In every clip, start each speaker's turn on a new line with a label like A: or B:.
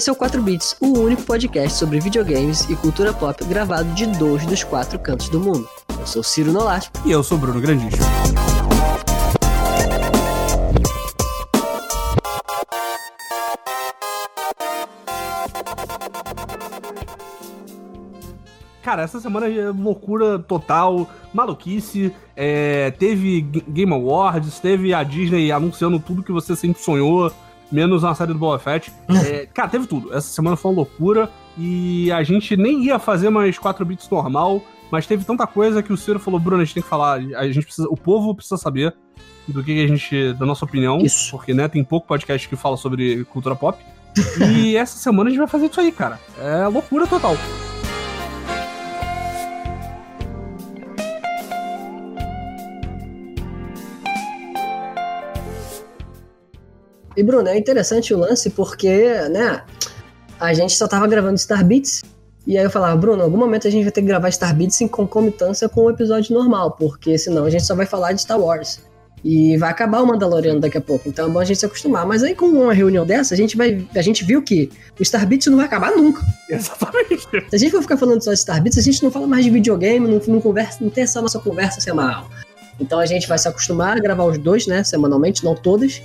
A: Esse é o 4 Bits, o único podcast sobre videogames e cultura pop gravado de dois dos quatro cantos do mundo. Eu sou Ciro Nolasco.
B: E eu sou Bruno Grandisco. Cara, essa semana é loucura total, maluquice. É, teve Game Awards, teve a Disney anunciando tudo que você sempre sonhou, menos uma série do Boba Fett. É, cara, teve tudo. Essa semana foi uma loucura e a gente nem ia fazer mais 4 bits normal, mas teve tanta coisa que o Ciro falou: Bruno, a gente tem que falar, a gente precisa, o povo precisa saber do que a gente, da nossa opinião,
A: Isso.
B: porque né, tem pouco podcast que fala sobre cultura pop. e essa semana a gente vai fazer isso aí, cara. É loucura total.
A: E Bruno, é interessante o lance porque, né, a gente só tava gravando Star Beats e aí eu falava, Bruno, em algum momento a gente vai ter que gravar Star Beats em concomitância com o episódio normal, porque senão a gente só vai falar de Star Wars. E vai acabar o Mandaloriano daqui a pouco, então é bom a gente se acostumar. Mas aí com uma reunião dessa, a gente vai. A gente viu que o Star Beats não vai acabar nunca.
B: Exatamente.
A: Se a gente for ficar falando só de Star Beats, a gente não fala mais de videogame, não, não conversa, não tem essa nossa conversa semanal. Então a gente vai se acostumar a gravar os dois, né, semanalmente, não todas.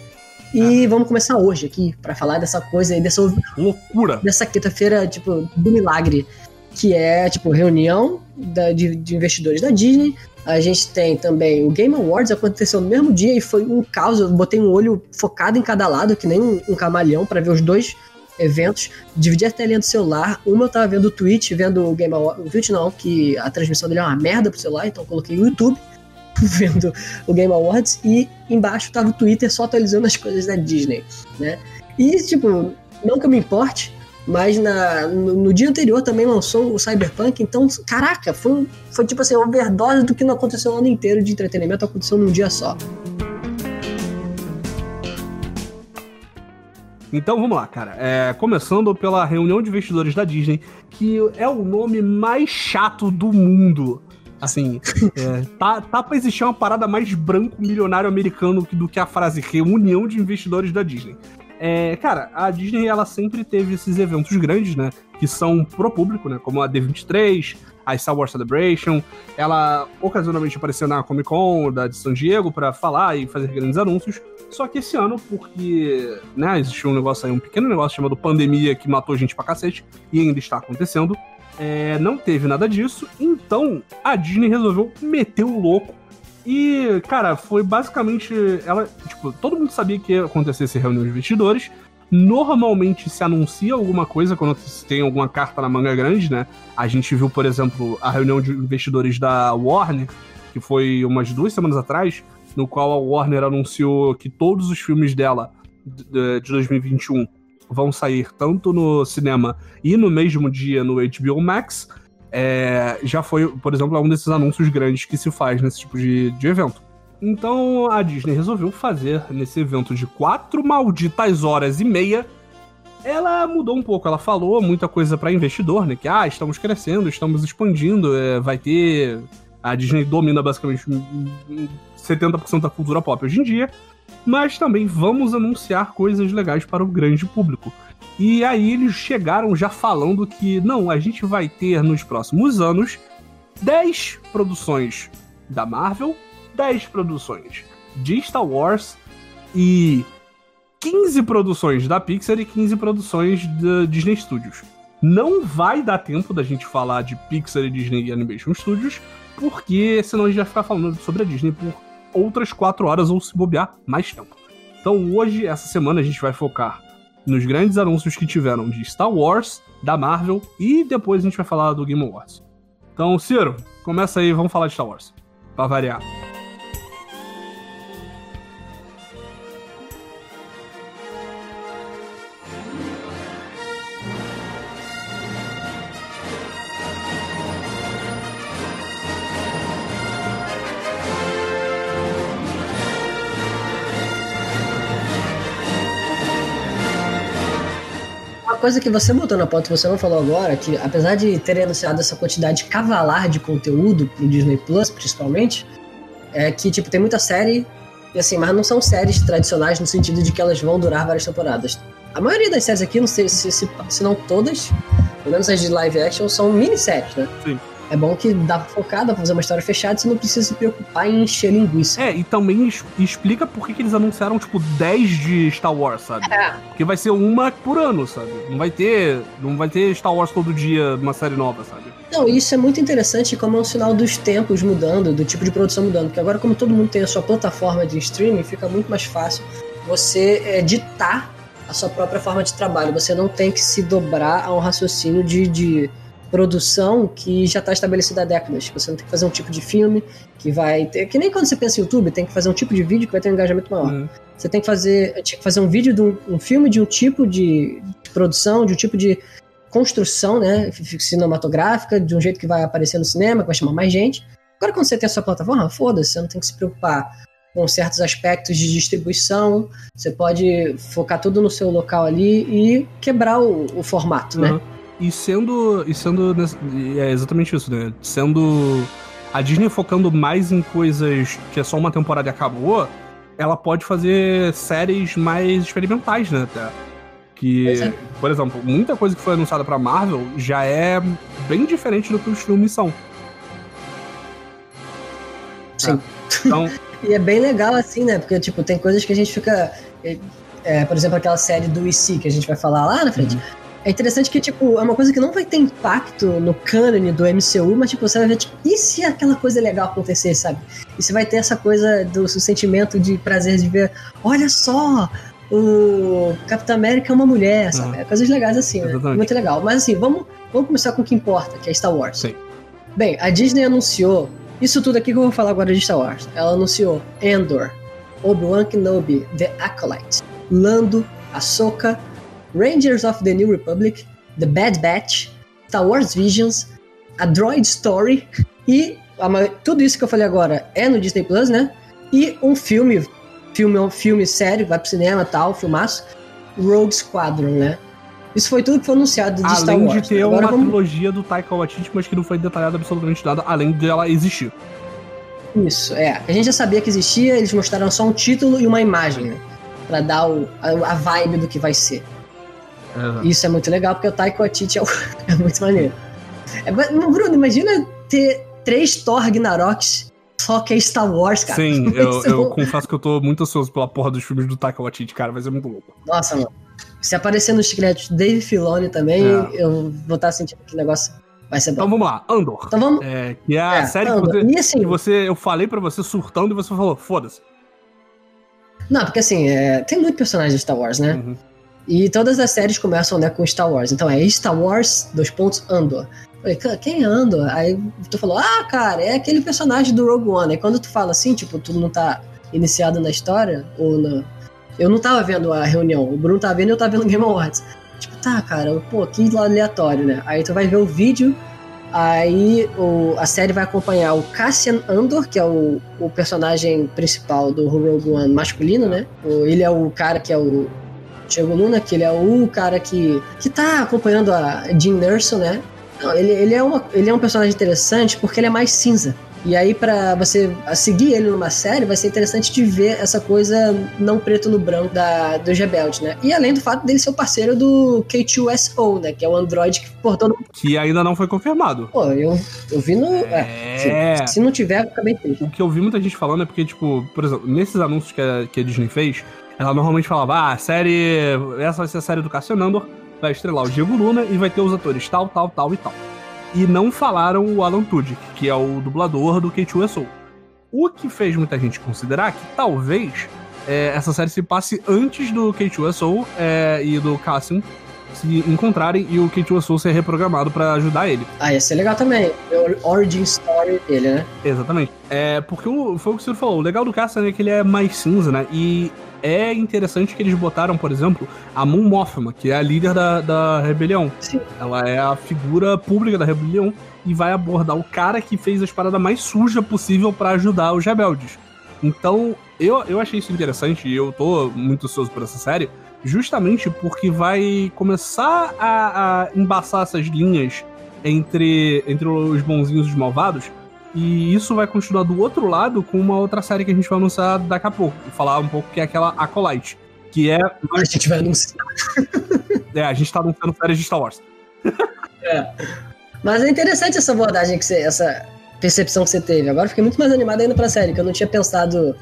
A: E vamos começar hoje aqui para falar dessa coisa aí, dessa,
B: Loucura.
A: dessa quinta-feira, tipo, do milagre, que é, tipo, reunião da- de, de investidores da Disney. A gente tem também o Game Awards, aconteceu no mesmo dia e foi um caos. Eu botei um olho focado em cada lado, que nem um, um camaleão, para ver os dois eventos. Dividi a telinha do celular. Uma eu tava vendo o Twitch, vendo o Game Awards. O Twitch não, que a transmissão dele é uma merda pro celular, então eu coloquei o YouTube vendo o Game Awards e embaixo tava o Twitter só atualizando as coisas da Disney, né? E, tipo, não que eu me importe, mas na, no, no dia anterior também lançou o Cyberpunk, então, caraca, foi, foi tipo assim, overdose do que não aconteceu o ano inteiro de entretenimento, aconteceu num dia só.
B: Então vamos lá, cara. É, começando pela reunião de investidores da Disney, que é o nome mais chato do mundo. Assim, é, tá, tá pra existir uma parada mais branco milionário americano do que a frase reunião de investidores da Disney. É, cara, a Disney ela sempre teve esses eventos grandes, né? Que são pro público, né? Como a D23, a Star Wars Celebration. Ela ocasionalmente apareceu na Comic Con da de San Diego pra falar e fazer grandes anúncios. Só que esse ano, porque né, existiu um negócio aí, um pequeno negócio chamado pandemia que matou gente pra cacete e ainda está acontecendo, é, não teve nada disso. Então a Disney resolveu meter o louco. E, cara, foi basicamente. Ela, tipo, todo mundo sabia que ia acontecer essa reunião de investidores. Normalmente se anuncia alguma coisa quando tem alguma carta na manga grande, né? A gente viu, por exemplo, a reunião de investidores da Warner, que foi umas duas semanas atrás, no qual a Warner anunciou que todos os filmes dela de de 2021 vão sair tanto no cinema e no mesmo dia no HBO Max. É, já foi, por exemplo, um desses anúncios grandes que se faz nesse tipo de, de evento. Então a Disney resolveu fazer nesse evento de quatro malditas horas e meia. Ela mudou um pouco, ela falou muita coisa para investidor, né? Que ah, estamos crescendo, estamos expandindo, é, vai ter. A Disney domina basicamente hum, 70% da cultura pop hoje em dia, mas também vamos anunciar coisas legais para o grande público. E aí eles chegaram já falando que não, a gente vai ter nos próximos anos 10 produções da Marvel, 10 produções de Star Wars e 15 produções da Pixar e 15 produções da Disney Studios. Não vai dar tempo da gente falar de Pixar e Disney Animation Studios, porque senão a gente vai ficar falando sobre a Disney por outras 4 horas ou se bobear mais tempo. Então hoje, essa semana, a gente vai focar nos grandes anúncios que tiveram de Star Wars, da Marvel e depois a gente vai falar do Game Awards. Então, Ciro, começa aí, vamos falar de Star Wars. Pra variar.
A: Coisa que você botou na pauta você não falou agora, que apesar de terem anunciado essa quantidade cavalar de conteúdo pro Disney Plus, principalmente, é que, tipo, tem muita série, e assim, mas não são séries tradicionais no sentido de que elas vão durar várias temporadas. A maioria das séries aqui, não sei se, se, se não todas, pelo menos as de live action, são minisséries, né?
B: Sim.
A: É bom que dá pra focar, dá pra fazer uma história fechada, você não precisa se preocupar em encher linguiça.
B: É, e também es- explica por que, que eles anunciaram, tipo, 10 de Star Wars, sabe?
A: É.
B: Porque vai ser uma por ano, sabe? Não vai ter. Não vai ter Star Wars todo dia uma série nova, sabe?
A: Não, isso é muito interessante como é um sinal dos tempos mudando, do tipo de produção mudando. Porque agora, como todo mundo tem a sua plataforma de streaming, fica muito mais fácil você é, ditar a sua própria forma de trabalho. Você não tem que se dobrar a um raciocínio de, de produção que já está estabelecido há décadas. Você não tem que fazer um tipo de filme que vai ter. Que nem quando você pensa em YouTube, tem que fazer um tipo de vídeo que vai ter um engajamento maior.
B: Uhum.
A: Você tem que fazer. Tinha que fazer um vídeo de um, um filme de um tipo de, de produção, de um tipo de construção, né? Cinematográfica, de um jeito que vai aparecer no cinema, que vai chamar mais gente. Agora, quando você tem a sua plataforma, foda-se, você não tem que se preocupar com certos aspectos de distribuição. Você pode focar tudo no seu local ali e quebrar o, o formato, né?
B: Uhum. E sendo. E sendo. É exatamente isso, né? Sendo. A Disney focando mais em coisas que é só uma temporada e acabou, ela pode fazer séries mais experimentais, né? Até. Que,
A: é.
B: por exemplo, muita coisa que foi anunciada pra Marvel já é bem diferente do que os filmes são.
A: Sim.
B: Então,
A: E é bem legal assim, né? Porque, tipo, tem coisas que a gente fica. é, é, por exemplo, aquela série do IC que a gente vai falar lá na frente. É interessante que, tipo, é uma coisa que não vai ter impacto no cânone do MCU, mas, tipo, você vai ver, tipo, e se aquela coisa legal acontecer, sabe? E você vai ter essa coisa do, sentimento de prazer de ver, olha só, o Capitão América é uma mulher, sabe?
B: Uhum.
A: É coisas legais assim, né? Muito legal. Mas, assim, vamos, vamos começar com o que importa, que é Star Wars.
B: Sim.
A: Bem, a Disney anunciou isso tudo aqui que eu vou falar agora de Star Wars. Ela anunciou Endor, Obi-Wan Kenobi, The Acolyte, Lando, Ahsoka, Rangers of the New Republic, The Bad Batch, Star Wars Visions, A Droid Story e a tudo isso que eu falei agora é no Disney Plus, né? E um filme, filme, filme sério, vai pro cinema e tal, filmaço, Rogue Squadron, né? Isso foi tudo que foi anunciado de Star
B: além
A: Wars.
B: de ter
A: Agora
B: uma
A: vamos-
B: trilogia do Taika Waititi, mas que não foi detalhada absolutamente nada, além de ela existir.
A: Isso, é. A gente já sabia que existia, eles mostraram só um título e uma imagem, né? Pra dar o, a, a vibe do que vai ser. Isso é muito legal, porque o Taika Waititi é, o- é muito maneiro. É, mas, Bruno, imagina ter três Thor Ragnaroks, só que é Star Wars, cara.
B: Sim, eu,
A: ser
B: eu
A: um-
B: confesso que eu tô muito ansioso pela porra dos filmes do Taika Waititi, cara, vai ser muito louco.
A: Nossa, mano. Se aparecer nos créditos Dave Filoni também,
B: É.
A: eu vou estar sentindo que o negócio vai ser
B: Então
A: bom.
B: vamos lá, Andor.
A: Então vamos...
B: É, que é a
A: é,
B: série que você,
A: E assim,
B: que você. Eu falei pra você surtando e você falou, foda-se.
A: não, porque assim, é, tem muito personagem de Star Wars, né?
B: Uhum.
A: E todas as séries começam né, com Star Wars. Então é Star Wars, dois pontos, Andor. Falei, "Cara, quem é Andor? Aí tu falou, ah, cara, é aquele personagem do Rogue One. Aí quando tu fala assim, tipo, tu não tá iniciado na história, ou na. Eu não tava vendo a reunião, o Bruno tava vendo e eu tava vendo Game Awards. Tipo, tá, cara, pô, que aleatório, né? Aí tu vai ver o vídeo, aí o, a série vai acompanhar o Cassian Andor, que é o, o personagem principal do Rogue One masculino, né? Ele é o cara que é o Diego Luna, que ele é o cara que, que tá acompanhando a Jean Erso, né? Ele, ele, é uma, ele é um personagem interessante porque ele é mais cinza. E aí, pra você seguir ele numa série, vai ser interessante de ver essa coisa não preto no branco da, dos rebeldes, né? E além do fato dele ser o parceiro do K2SO, né? Que é o android que, por todo
B: Que ainda não foi confirmado.
A: Pô, eu, eu vi no. É.
B: É.
A: Se, se não tiver, eu acabei triste.
B: O que eu vi muita gente falando é porque, tipo, por exemplo, nesses anúncios que a, que a Disney fez, ela normalmente falava, ah, a série. Essa vai ser a série do Cassian Andor, vai estrelar o Diego Luna e vai ter os atores tal, tal, tal e tal. E não falaram o Alan Tudyk, que é o dublador do K2SO. O que fez muita gente considerar que talvez é, essa série se passe antes do K2SO é, e do Cassian se encontrarem e o K2SO ser reprogramado pra ajudar ele.
A: Ah, ia ser legal também. O origin story dele, né?
B: Exatamente. É, porque o, foi o que o Ciro falou, o legal do Cassian é que ele é mais cinza, né? E é interessante que eles botaram, por exemplo, a Mon Mothma, que é a líder da, da rebelião.
A: Sim.
B: Ela é a figura pública da rebelião e vai abordar o cara que fez as paradas mais sujas possível pra ajudar os rebeldes. Então, eu, eu achei isso interessante e eu tô muito ansioso por essa série, justamente porque vai começar a, a embaçar essas linhas entre, entre os bonzinhos e os malvados. E isso vai continuar do outro lado com uma outra série que a gente vai anunciar daqui a pouco. E falar um pouco que é aquela Acolyte. Que é.
A: A gente vai anunciar.
B: É, a gente tá anunciando séries de Star Wars.
A: É. Mas é interessante essa abordagem que você. essa percepção que você teve. Agora eu fiquei muito mais animado ainda pra série, que eu não tinha pensado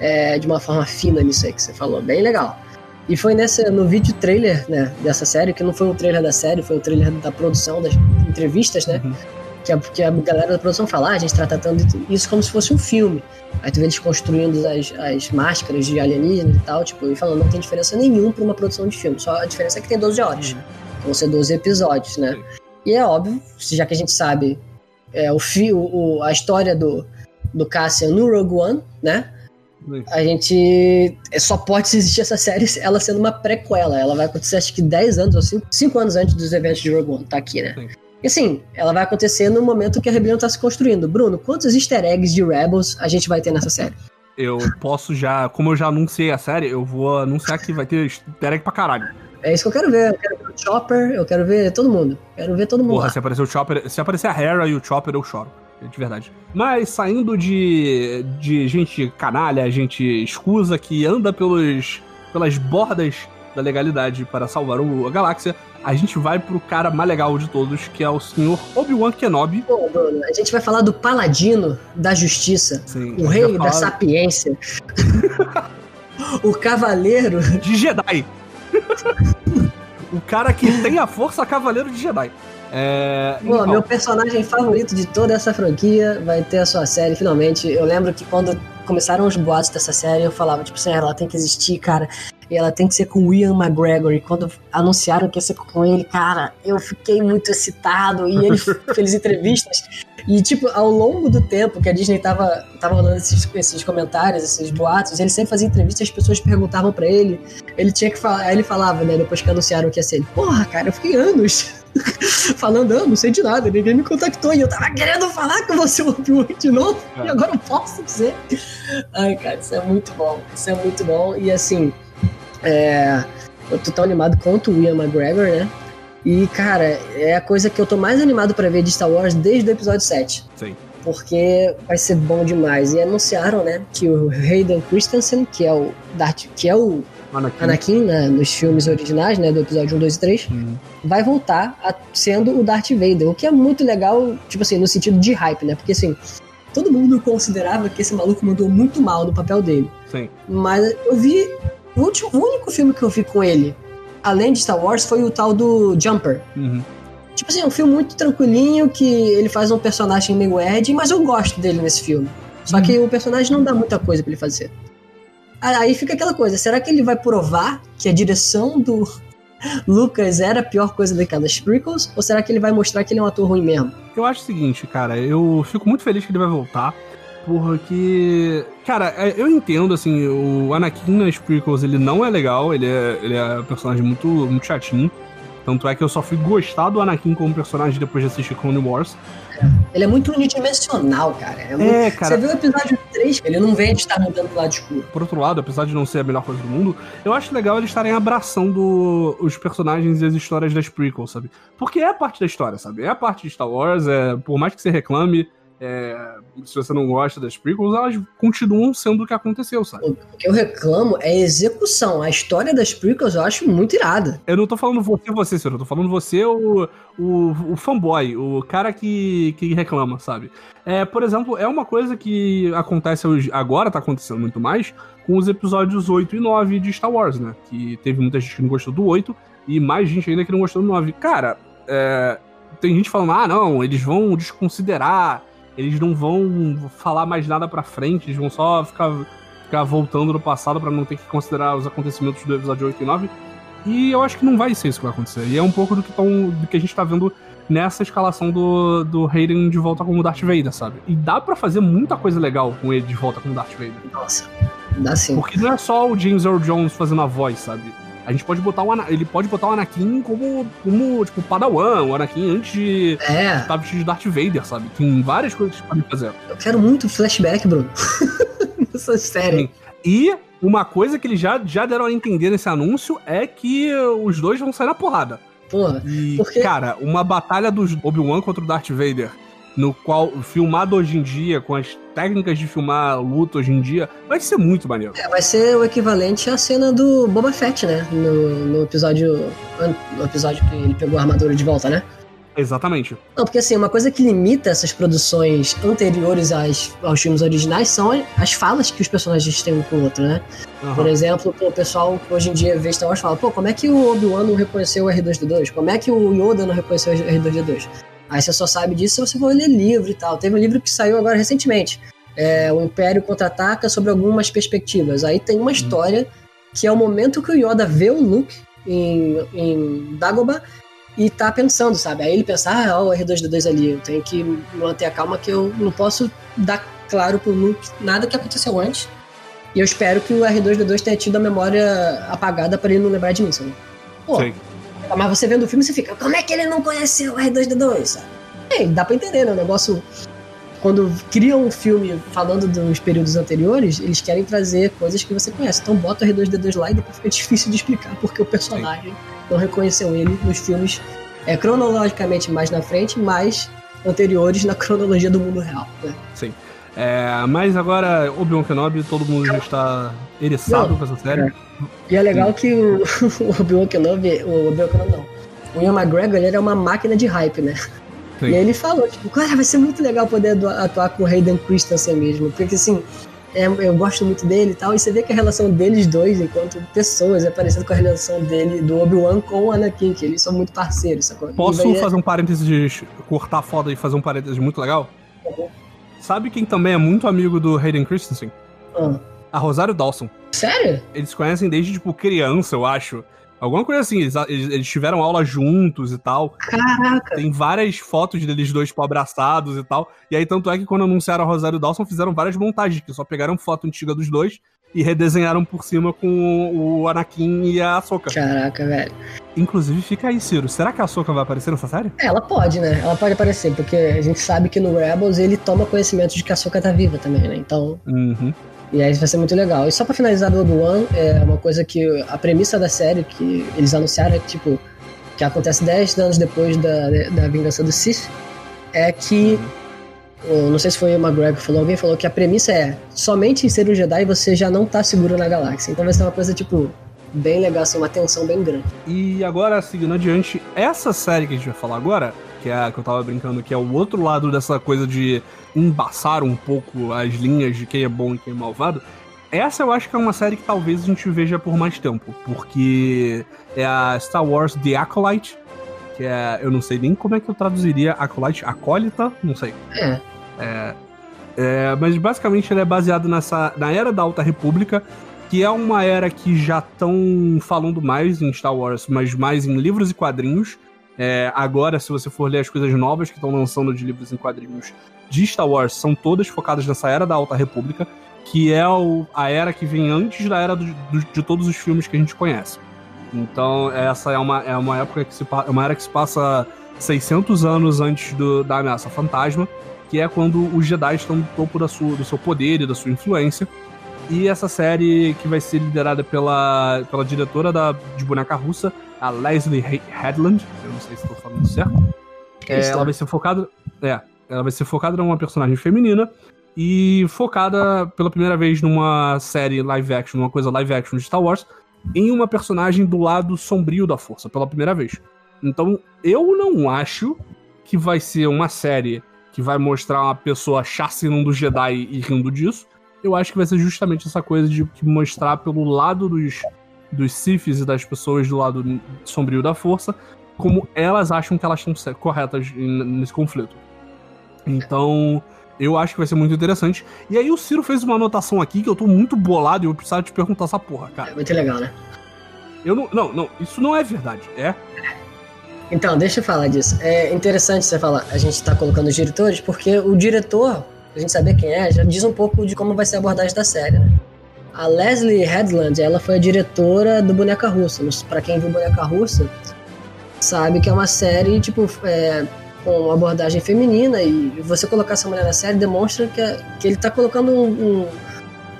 A: é, de uma forma fina nisso aí que você falou. Bem legal. E foi nessa, no vídeo trailer né, dessa série, que não foi o trailer da série, foi o trailer da produção, das entrevistas, né?
B: Uhum.
A: Que, a, que a galera da produção fala, ah, a gente tá tratando isso como se fosse um filme. Aí tu vê eles construindo as, as máscaras de alienígenas e tal, tipo, e falando, não tem diferença nenhuma pra uma produção de filme. Só a diferença é que tem 12 horas.
B: Uhum.
A: Vão ser 12 episódios, né? E é óbvio, já que a gente sabe é, o, fi, o, a história do, do Cassian no Rogue One, né? A gente é, só pode existir essa série ela sendo uma prequela. Ela vai acontecer acho que 10 anos ou 5, 5 anos antes dos eventos de Rogue One, tá aqui, né?
B: Sim.
A: E assim, ela vai acontecer no momento que a rebelião tá se construindo. Bruno, quantos easter eggs de Rebels a gente vai ter nessa série?
B: Eu posso já, como eu já anunciei a série, eu vou anunciar que vai ter easter egg pra caralho.
A: É isso que eu quero ver. Eu quero ver o Chopper, eu quero ver todo mundo. Quero ver todo mundo
B: Porra,
A: lá.
B: se aparecer o Chopper, se aparecer a Hera e o Chopper, eu choro. De verdade. Mas saindo de, de gente canalha, gente escusa que anda pelos, pelas bordas da legalidade para salvar o- a galáxia, a gente vai pro cara mais legal de todos, que é o senhor Obi-Wan Kenobi.
A: Pô, Bruno, a gente vai falar do paladino da justiça,
B: Sim,
A: o rei
B: vai
A: da
B: falar
A: sapiência, o cavaleiro.
B: De Jedi. o cara que tem a força cavaleiro de Jedi. É,
A: Pô,
B: então,
A: meu personagem favorito de toda essa franquia vai ter a sua série finalmente. Eu lembro que quando começaram os boatos dessa série, eu falava, tipo assim, "Ah, ela tem que existir, cara. E ela tem que ser com o Ian McGregor. E quando anunciaram que ia ser com ele, cara, eu fiquei muito excitado. E ele fez entrevistas. E, tipo, ao longo do tempo que a Disney tava, tava rolando esses, esses comentários, esses boatos, ele sempre fazia entrevistas, as pessoas perguntavam pra ele. Ele tinha que falar. Aí ele falava, né, depois que anunciaram que ia ser ele. Porra, cara, eu fiquei anos falando, ah, não sei de nada, ninguém me contactou. E eu tava querendo falar com você Obi-Wan de novo.
B: É.
A: E agora eu posso dizer. Ai, cara, isso é muito bom. Isso é muito bom. E assim, é, eu tô tão animado quanto o Ian McGregor, né? E, cara, é a coisa que eu tô mais animado pra ver de Star Wars desde o episódio 7.
B: Sim.
A: Porque vai ser bom demais. E anunciaram, né, que o Hayden Christensen, que é o Darth, que é o
B: Anakin.
A: Anakin né, nos filmes originais, né, do episódio 1, 2 e 3,
B: Hum,
A: vai voltar a- sendo o Darth Vader, o que é muito legal, tipo assim, no sentido de hype, né? Porque assim, todo mundo considerava que esse maluco mandou muito mal no papel dele.
B: Sim.
A: Mas eu vi. O, último, o único filme que eu vi com ele, além de Star Wars, foi o tal do Jumper.
B: Uhum.
A: Tipo assim, é um filme muito tranquilinho, que ele faz um personagem meio Ed, mas eu gosto dele nesse filme. Só que o personagem não dá muita coisa pra ele fazer. Aí fica aquela coisa, será que ele vai provar que a direção do Lucas era a pior coisa daquelas prequels? Ou será que ele vai mostrar que ele é um ator ruim mesmo?
B: Eu acho o seguinte, cara, eu fico muito feliz que ele vai voltar, porque, cara, é, eu entendo, assim, o Anakin nas prequels, ele não é legal, ele é, ele é um personagem muito, muito chatinho, tanto é que eu só fui gostar do Anakin como personagem depois de assistir Clone Wars.
A: Ele é muito unidimensional, cara. É muito-
B: É,
A: Você
B: cara,
A: viu o episódio 3, ele não vem de estar mudando pro lado escuro.
B: por outro lado, apesar de não ser a melhor coisa do mundo, eu acho legal eles estarem abraçando os personagens e as histórias das prequels, sabe? Porque é parte da história, sabe? É a parte de Star Wars, é, por mais que você reclame, é, se você não gosta das prequels, elas continuam sendo o que aconteceu, sabe?
A: O que eu reclamo é a execução. A história das prequels eu acho muito irada.
B: Eu não tô falando você, você, senhor. Eu tô falando você, o, o, o fanboy, o cara que, que reclama, sabe? É, por exemplo, é uma coisa que acontece hoje, agora tá acontecendo muito mais com os episódios 8 e 9 de Star Wars, né? Que teve muita gente que não gostou do 8 e mais gente ainda que não gostou do 9. Cara, é, tem gente falando, ah, não, eles vão desconsiderar, eles não vão falar mais nada pra frente, eles vão só ficar, ficar voltando no passado pra não ter que considerar os acontecimentos do episódio 8 e 9. E eu acho que não vai ser isso que vai acontecer. E é um pouco do que, tão, do que a gente tá vendo nessa escalação do, do Hayden de volta como Darth Vader, sabe? E dá pra fazer muita coisa legal com ele de volta como Darth Vader.
A: Nossa, dá sim.
B: Porque não é só o James Earl Jones fazendo a voz, sabe? A gente pode botar o Ana- ele pode botar o Anakin como, como tipo, Padawan, o Anakin antes de
A: É,
B: estar vestido de Darth Vader, sabe? Tem várias coisas que podem fazer.
A: eu quero muito flashback, Bruno. Nessa série.
B: E uma coisa que eles já, já deram a entender nesse anúncio é que os dois vão sair na porrada.
A: Porra,
B: E,
A: Porque-
B: cara, uma batalha dos Obi-Wan contra o Darth Vader no qual filmado hoje em dia, com as técnicas de filmar luta hoje em dia, vai ser muito maneiro.
A: É, vai ser o equivalente à cena do Boba Fett, né? No, no episódio. No episódio que ele pegou a armadura de volta, né?
B: Exatamente.
A: Não, porque assim, uma coisa que limita essas produções anteriores às, aos filmes originais são as falas que os personagens têm um com o outro, né? Uhum. Por exemplo, pô, o pessoal hoje em dia vê Star Wars fala, pô, como é que o Obi-Wan não reconheceu o R2D2? Como é que o Yoda não reconheceu o R2D2? Aí você só sabe disso se você for ler livro e tal. Teve um livro que saiu agora recentemente. É, o Império Contra-Ataca sobre algumas perspectivas. Aí tem uma uhum. história que é o momento que o Yoda vê o Luke em, em Dagobah e tá pensando, sabe? Aí ele pensa, ah, ó, o R2D2 ali, eu tenho que manter a calma que eu não posso dar claro pro Luke nada que aconteceu antes. E eu espero que o R2D2 tenha tido a memória apagada para ele não lembrar de mim, sabe? Pô, Sim. Mas você vendo o filme, você fica, como é que ele não conheceu o R2D2, sabe? É, dá pra entender, né? O negócio quando criam um filme falando dos períodos anteriores, eles querem trazer coisas que você conhece. Então bota o R2D2 lá e depois fica difícil de explicar porque o personagem Sim. não reconheceu ele nos filmes é, cronologicamente mais na frente, mas anteriores na cronologia do mundo real. Né?
B: Sim. É, mas agora, Obi-Wan Kenobi, todo mundo já está eriçado com essa série. É.
A: E é legal que o, o Obi-Wan Kenobi, o Obi-Wan Kenobi não, o Ian McGregor, ele é uma máquina de hype, né? Sim. E aí ele falou, tipo, cara, vai ser muito legal poder atuar com o Hayden Christensen mesmo, porque assim, é, eu gosto muito dele e tal, e você vê que a relação deles dois, enquanto pessoas, é parecida com a relação dele, do Obi-Wan com o Anakin, que eles são muito parceiros, sacou?
B: Posso fazer um parênteses de cortar foda e fazer um parênteses muito legal? Uhum. Sabe quem também é muito amigo do Hayden Christensen? Uhum. A Rosário Dawson.
A: Sério?
B: Eles conhecem desde, tipo, criança, eu acho. Alguma coisa assim, eles, eles, tiveram aula juntos e tal.
A: Caraca!
B: Tem várias fotos deles dois, tipo, abraçados e tal. E aí, tanto é que quando anunciaram a Rosário Dawson, fizeram várias montagens, que só pegaram foto antiga dos dois e redesenharam por cima com o Anakin e a Ahsoka.
A: Caraca, velho.
B: Inclusive, fica aí, Ciro. Será que a Ahsoka vai aparecer nessa série?
A: Ela pode, né? Ela pode aparecer, porque a gente sabe que no Rebels ele toma conhecimento de que a Ahsoka tá viva também, né? Então.
B: Uhum.
A: E aí vai ser muito legal. E só para finalizar do Obi-Wan, é uma coisa que a premissa da série que eles anunciaram é que, tipo, que acontece 10 anos depois da, da vingança do Sith, é que não sei se foi o McGregor que falou, alguém falou que a premissa é somente em ser um Jedi você já não tá seguro na galáxia. Então vai ser uma coisa, tipo, bem legal, assim, uma tensão bem grande.
B: E agora, seguindo adiante, essa série que a gente vai falar agora, que é a que eu tava brincando, que é o outro lado dessa coisa de embaçar um pouco as linhas de quem é bom e quem é malvado. Essa eu acho que é uma série que talvez a gente veja por mais tempo, porque é a Star Wars The Acolyte, que é. Eu não sei nem como é que eu traduziria Acolyte, Acólita? Não sei.
A: É.
B: É, é, mas basicamente ele é baseado nessa, na Era da Alta República, que é uma era que já estão falando mais em Star Wars, mas mais em livros e quadrinhos. É, agora, se você for ler as coisas novas que estão lançando de livros em quadrinhos de Star Wars, são todas focadas nessa era da Alta República, que é o, a era que vem antes da era do, do, de todos os filmes que a gente conhece. Então, essa é uma, é uma época que se é uma era que se passa 600 anos antes do, da ameaça fantasma, que é quando os Jedi estão no topo da sua, do seu poder e da sua influência. E essa série que vai ser liderada pela, pela diretora da, de boneca russa, a Leslie Headland, eu não sei se estou falando certo. É, ela vai ser focada. É, ela vai ser focada numa personagem feminina e focada pela primeira vez numa série live action, numa coisa live action de Star Wars, em uma personagem do lado sombrio da força, pela primeira vez. Então, eu não acho que vai ser uma série que vai mostrar uma pessoa chacinando do Jedi e rindo disso. Eu acho que vai ser justamente essa coisa de mostrar pelo lado dos dos Siths e das pessoas do lado sombrio da força, como elas acham que elas estão corretas nesse conflito. Então, eu acho que vai ser muito interessante. E aí o Ciro fez uma anotação aqui que eu tô muito bolado e eu precisava te perguntar essa porra, cara.
A: É muito legal, né?
B: Eu não, não, não, isso não é verdade, é?
A: Então, deixa eu falar disso. É interessante você falar, a gente tá colocando os diretores, porque o diretor, a gente saber quem é, já diz um pouco de como vai ser a abordagem da série, né? A Leslie Headland, ela foi a diretora do Boneca Russa. Para quem viu Boneca Russa, sabe que é uma série, tipo, é, com abordagem feminina e você colocar essa mulher na série demonstra que, é, que ele tá colocando um, um,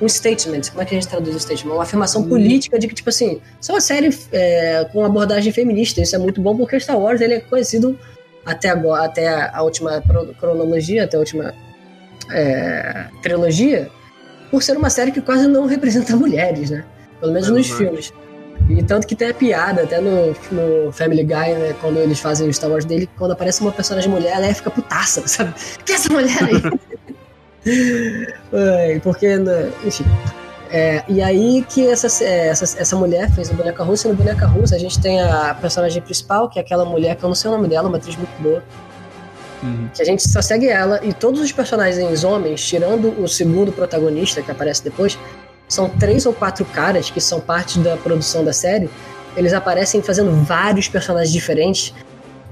A: um, statement. Como é que a gente traduz o statement? Uma afirmação uhum. política de que, tipo assim, isso é uma série é, com abordagem feminista. Isso é muito bom porque Star Wars ele é conhecido até, agora, até a última cronologia, até a última é, trilogia, por ser uma série que quase não representa mulheres, né? Pelo menos é nos filmes. E tanto que tem a piada, até no, no Family Guy, né? Quando eles fazem o Star Wars dele, quando aparece uma personagem mulher, ela fica putaça, sabe? Que essa mulher aí? Porque, né, enfim. É, e aí que essa, essa, essa mulher fez a boneca russa, e no boneca russa a gente tem a personagem principal, que é aquela mulher que eu não sei o nome dela, uma atriz muito boa. Uhum. Que a gente só segue ela, e todos os personagens homens, tirando o segundo protagonista que aparece depois, são três ou quatro caras que são parte da produção da série. Eles aparecem fazendo vários personagens diferentes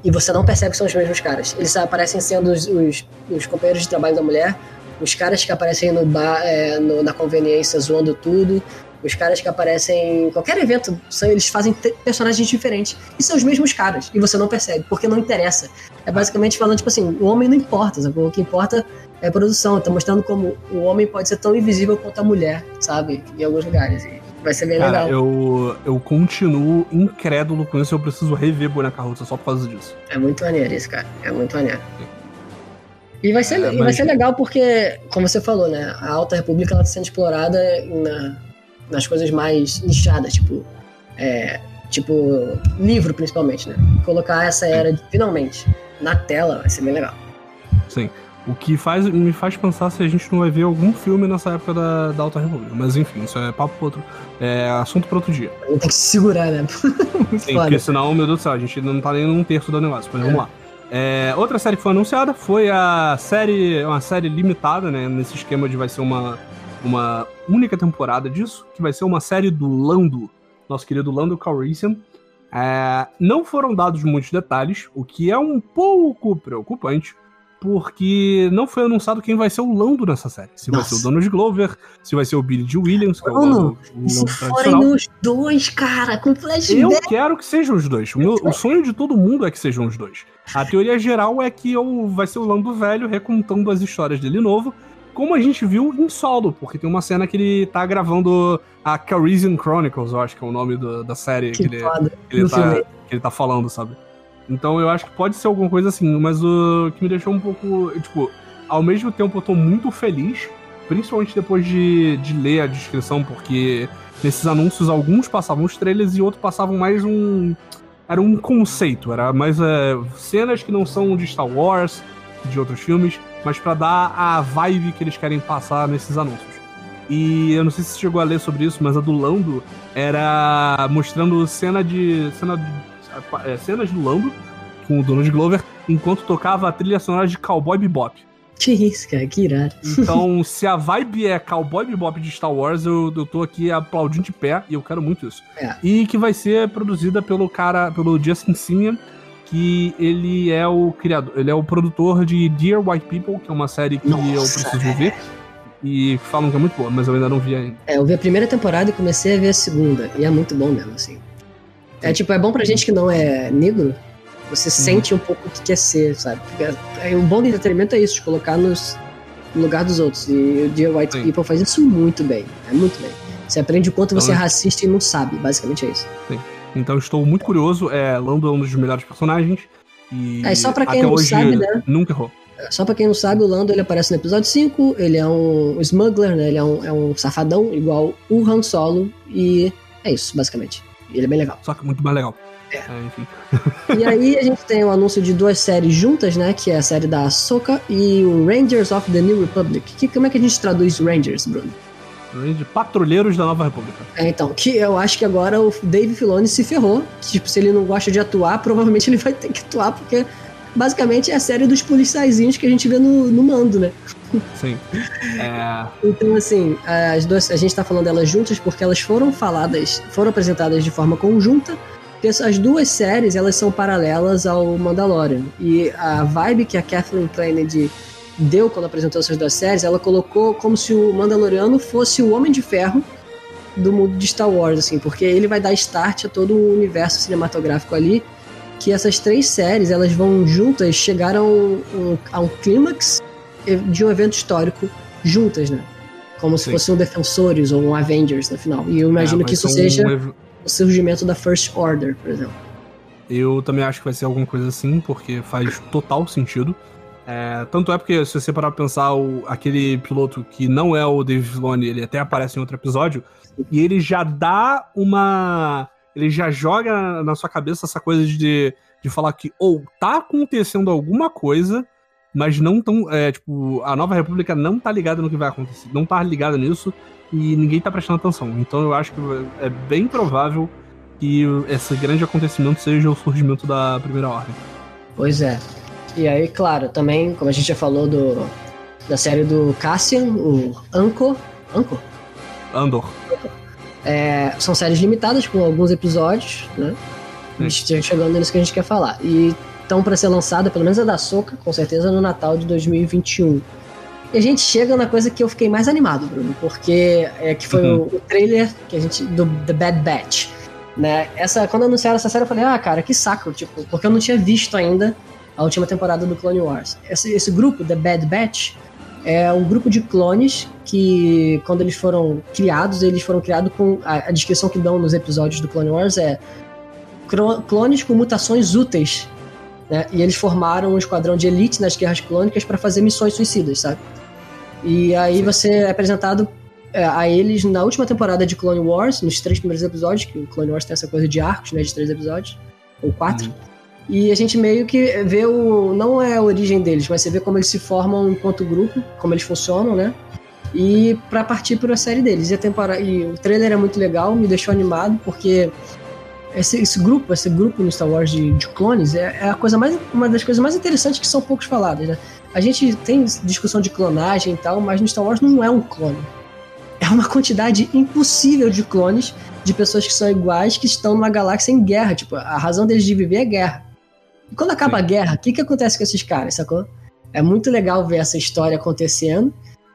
A: e você não percebe que são os mesmos caras. Eles aparecem sendo os, os, os companheiros de trabalho da mulher, os caras que aparecem no bar, é, no, na conveniência zoando tudo, os caras que aparecem em qualquer evento, são, eles fazem personagens diferentes. E são os mesmos caras. E você não percebe, porque não interessa. É basicamente falando, tipo assim, o homem não importa, sabe? O que importa é a produção. Tá mostrando como o homem pode ser tão invisível quanto a mulher, sabe? Em alguns lugares. E vai ser bem Cara,
B: legal. Eu, eu continuo incrédulo com isso. Eu preciso rever Boneca Russa só por causa disso.
A: É muito maneiro isso, cara. É muito maneiro. E vai ser, é, mas... vai ser legal porque, como você falou, né? A Alta República ela tá sendo explorada na, nas coisas mais nichadas, tipo. É, tipo, livro principalmente, né? Colocar essa era finalmente na tela vai ser bem legal.
B: Sim. O que faz, me faz pensar se a gente não vai ver algum filme nessa época da, da Alta República. Mas enfim, isso é papo pro outro. É assunto para outro dia.
A: Tem que se segurar, né?
B: Sim, porque senão, meu Deus do céu, a gente não tá nem num terço do negócio. Mas é. vamos lá. É, outra série que foi anunciada foi a série, uma série limitada, né? Nesse esquema de vai ser uma, uma única temporada disso, que vai ser uma série do Lando, nosso querido Lando Calrissian. É, não foram dados muitos detalhes, o que é um pouco preocupante, porque não foi anunciado quem vai ser o Lando nessa série. Se Nossa. vai ser o Donald Glover, se vai ser o Billy de Williams, que é o Lando,
A: o se forem os dois, cara, com flashback.
B: Eu quero que sejam os dois. O, meu, o sonho de todo mundo é que sejam os dois. A teoria geral é que eu, vai ser o Lando velho recontando as histórias dele novo, como a gente viu em solo, porque tem uma cena que ele tá gravando a Carisian Chronicles, eu acho que é o nome do, da série que, que ele, que, ele tá, que ele tá falando, sabe? Então eu acho que pode ser alguma coisa assim, mas o que me deixou um pouco. Tipo, ao mesmo tempo eu tô muito feliz, principalmente depois de, de ler a descrição, porque nesses anúncios alguns passavam os trailers e outros passavam mais um. Era um conceito, era mais é, cenas que não são de Star Wars, de outros filmes, mas para dar a vibe que eles querem passar nesses anúncios. E eu não sei se você chegou a ler sobre isso, mas a do Lando era mostrando cena de. cena de é, cenas do Lando com o Donald Glover enquanto tocava a trilha sonora de Cowboy Bebop.
A: Que isso, cara, que irado.
B: Então, se a vibe é Cowboy Bebop de Star Wars, eu, eu tô aqui aplaudindo de pé e eu quero muito isso. É. E que vai ser produzida pelo cara, pelo Justin Simien, que ele é o criador, ele é o produtor de Dear White People, que é uma série que Nossa, eu preciso é. ver. E falam que é muito boa, mas eu ainda não vi ainda.
A: É, eu vi a primeira temporada e comecei a ver a segunda. E é muito bom mesmo, assim. É tipo, é bom pra gente que não é negro, você uhum. sente um pouco o que quer ser, sabe? Porque é, um bom entretenimento é isso, de colocar nos, no lugar dos outros. E o Dear White Sim. People faz isso muito bem. É muito bem. Você aprende o quanto então, você é racista e não sabe, basicamente é isso.
B: Sim. Então estou muito curioso. É, Lando é um dos melhores personagens. E
A: é, só pra quem não sabe, né?
B: Nunca errou.
A: Só pra quem não sabe, o Lando ele aparece no episódio 5, ele é um smuggler, né? Ele é um, é um safadão, igual o Han Solo, e é isso, basicamente. Ele é bem legal.
B: Só que muito mais legal.
A: É. é enfim. e aí a gente tem o anúncio de duas séries juntas, né? Que é a série da Ahsoka e o Rangers of the New Republic. Que, como é que a gente traduz Rangers, Bruno?
B: De patrulheiros da Nova República.
A: É, então, que eu acho que agora o Dave Filoni se ferrou. Tipo, se ele não gosta de atuar, provavelmente ele vai ter que atuar, porque basicamente é a série dos policiaizinhos que a gente vê no, no mando, né?
B: Sim. É...
A: Então, assim, as duas, a gente tá falando delas juntas porque elas foram faladas, foram apresentadas de forma conjunta. As duas séries, elas são paralelas ao Mandalorian. E a vibe que a Kathleen Kennedy deu quando apresentou essas duas séries, ela colocou como se o Mandaloriano fosse o Homem de Ferro do mundo de Star Wars, assim, porque ele vai dar start a todo o universo cinematográfico ali, que essas três séries, elas vão juntas chegar a um, um, a um clímax de um evento histórico juntas, né? Como se Sim. fosse um Defensores ou um Avengers no final. E eu imagino é, que isso seja o surgimento da First Order, por exemplo.
B: Eu também acho que vai ser alguma coisa assim, porque faz total sentido. É, tanto é porque, se você parar pra pensar, o, aquele piloto que não é o Dave Filoni, ele até aparece em outro episódio, e ele já dá uma. Ele já joga na sua cabeça essa coisa de, de falar que ou tá acontecendo alguma coisa, mas não tão. É, tipo, a Nova República não tá ligada no que vai acontecer, não tá ligada nisso, e ninguém tá prestando atenção. Então eu acho que é bem provável que esse grande acontecimento seja o surgimento da Primeira Ordem.
A: Pois é. E aí, claro, também, como a gente já falou do, da série do Cassian, o Anko. Anko?
B: Andor.
A: É, são séries limitadas, com alguns episódios, né? Gente chegando nisso que a gente quer falar. E estão para ser lançada, pelo menos a da Soca, com certeza, no Natal de 2021. E a gente chega na coisa que eu fiquei mais animado, Bruno, porque é que foi uhum. o, o, trailer que a gente do The Bad Batch, né? Essa quando anunciaram essa série eu falei: "Ah, cara, que saco", tipo, porque eu não tinha visto ainda a última temporada do Clone Wars. Esse, esse grupo, The Bad Batch, é um grupo de clones que, quando eles foram criados, eles foram criados com. A, a descrição que dão nos episódios do Clone Wars é clones com mutações úteis. Né? E eles formaram um esquadrão de elite nas guerras clônicas para fazer missões suicidas, sabe? E aí Sim. você é apresentado é, a eles na última temporada de Clone Wars, nos três primeiros episódios, que o Clone Wars tem essa coisa de arcos, né? De três episódios, ou quatro. Uhum. E a gente meio que vê o. Não é a origem deles, mas você vê como eles se formam enquanto grupo, como eles funcionam, né? E para partir para a série deles. E, a temporada, e o trailer é muito legal, me deixou animado, porque esse, esse grupo, esse grupo no Star Wars de, de clones, é, é, a coisa mais, uma das coisas mais interessantes que são poucos faladas, né? A gente tem discussão de clonagem e tal, mas no Star Wars não é um clone. É uma quantidade impossível de clones de pessoas que são iguais que estão numa galáxia em guerra. Tipo, a razão deles de viver é guerra. E quando acaba Sim. a guerra, o que, que acontece com esses caras, sacou? É muito legal ver essa história acontecendo.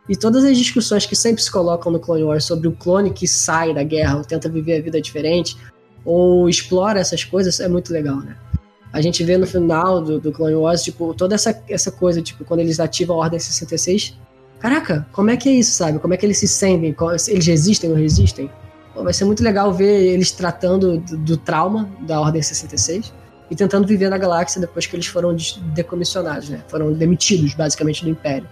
A: E todas as discussões que sempre se colocam no Clone Wars sobre o clone que sai da guerra ou tenta viver a vida diferente, ou explora essas coisas, é muito legal, né? A gente vê no final do, do Clone Wars, tipo, toda essa, essa coisa, tipo, quando eles ativam a Ordem 66. Caraca, como é que é isso, sabe? Como é que eles se sentem? Eles resistem ou resistem? Pô, vai ser muito legal ver eles tratando do, do trauma da Ordem 66 e tentando viver na galáxia depois que eles foram decomissionados, né? Foram demitidos, basicamente, do Império.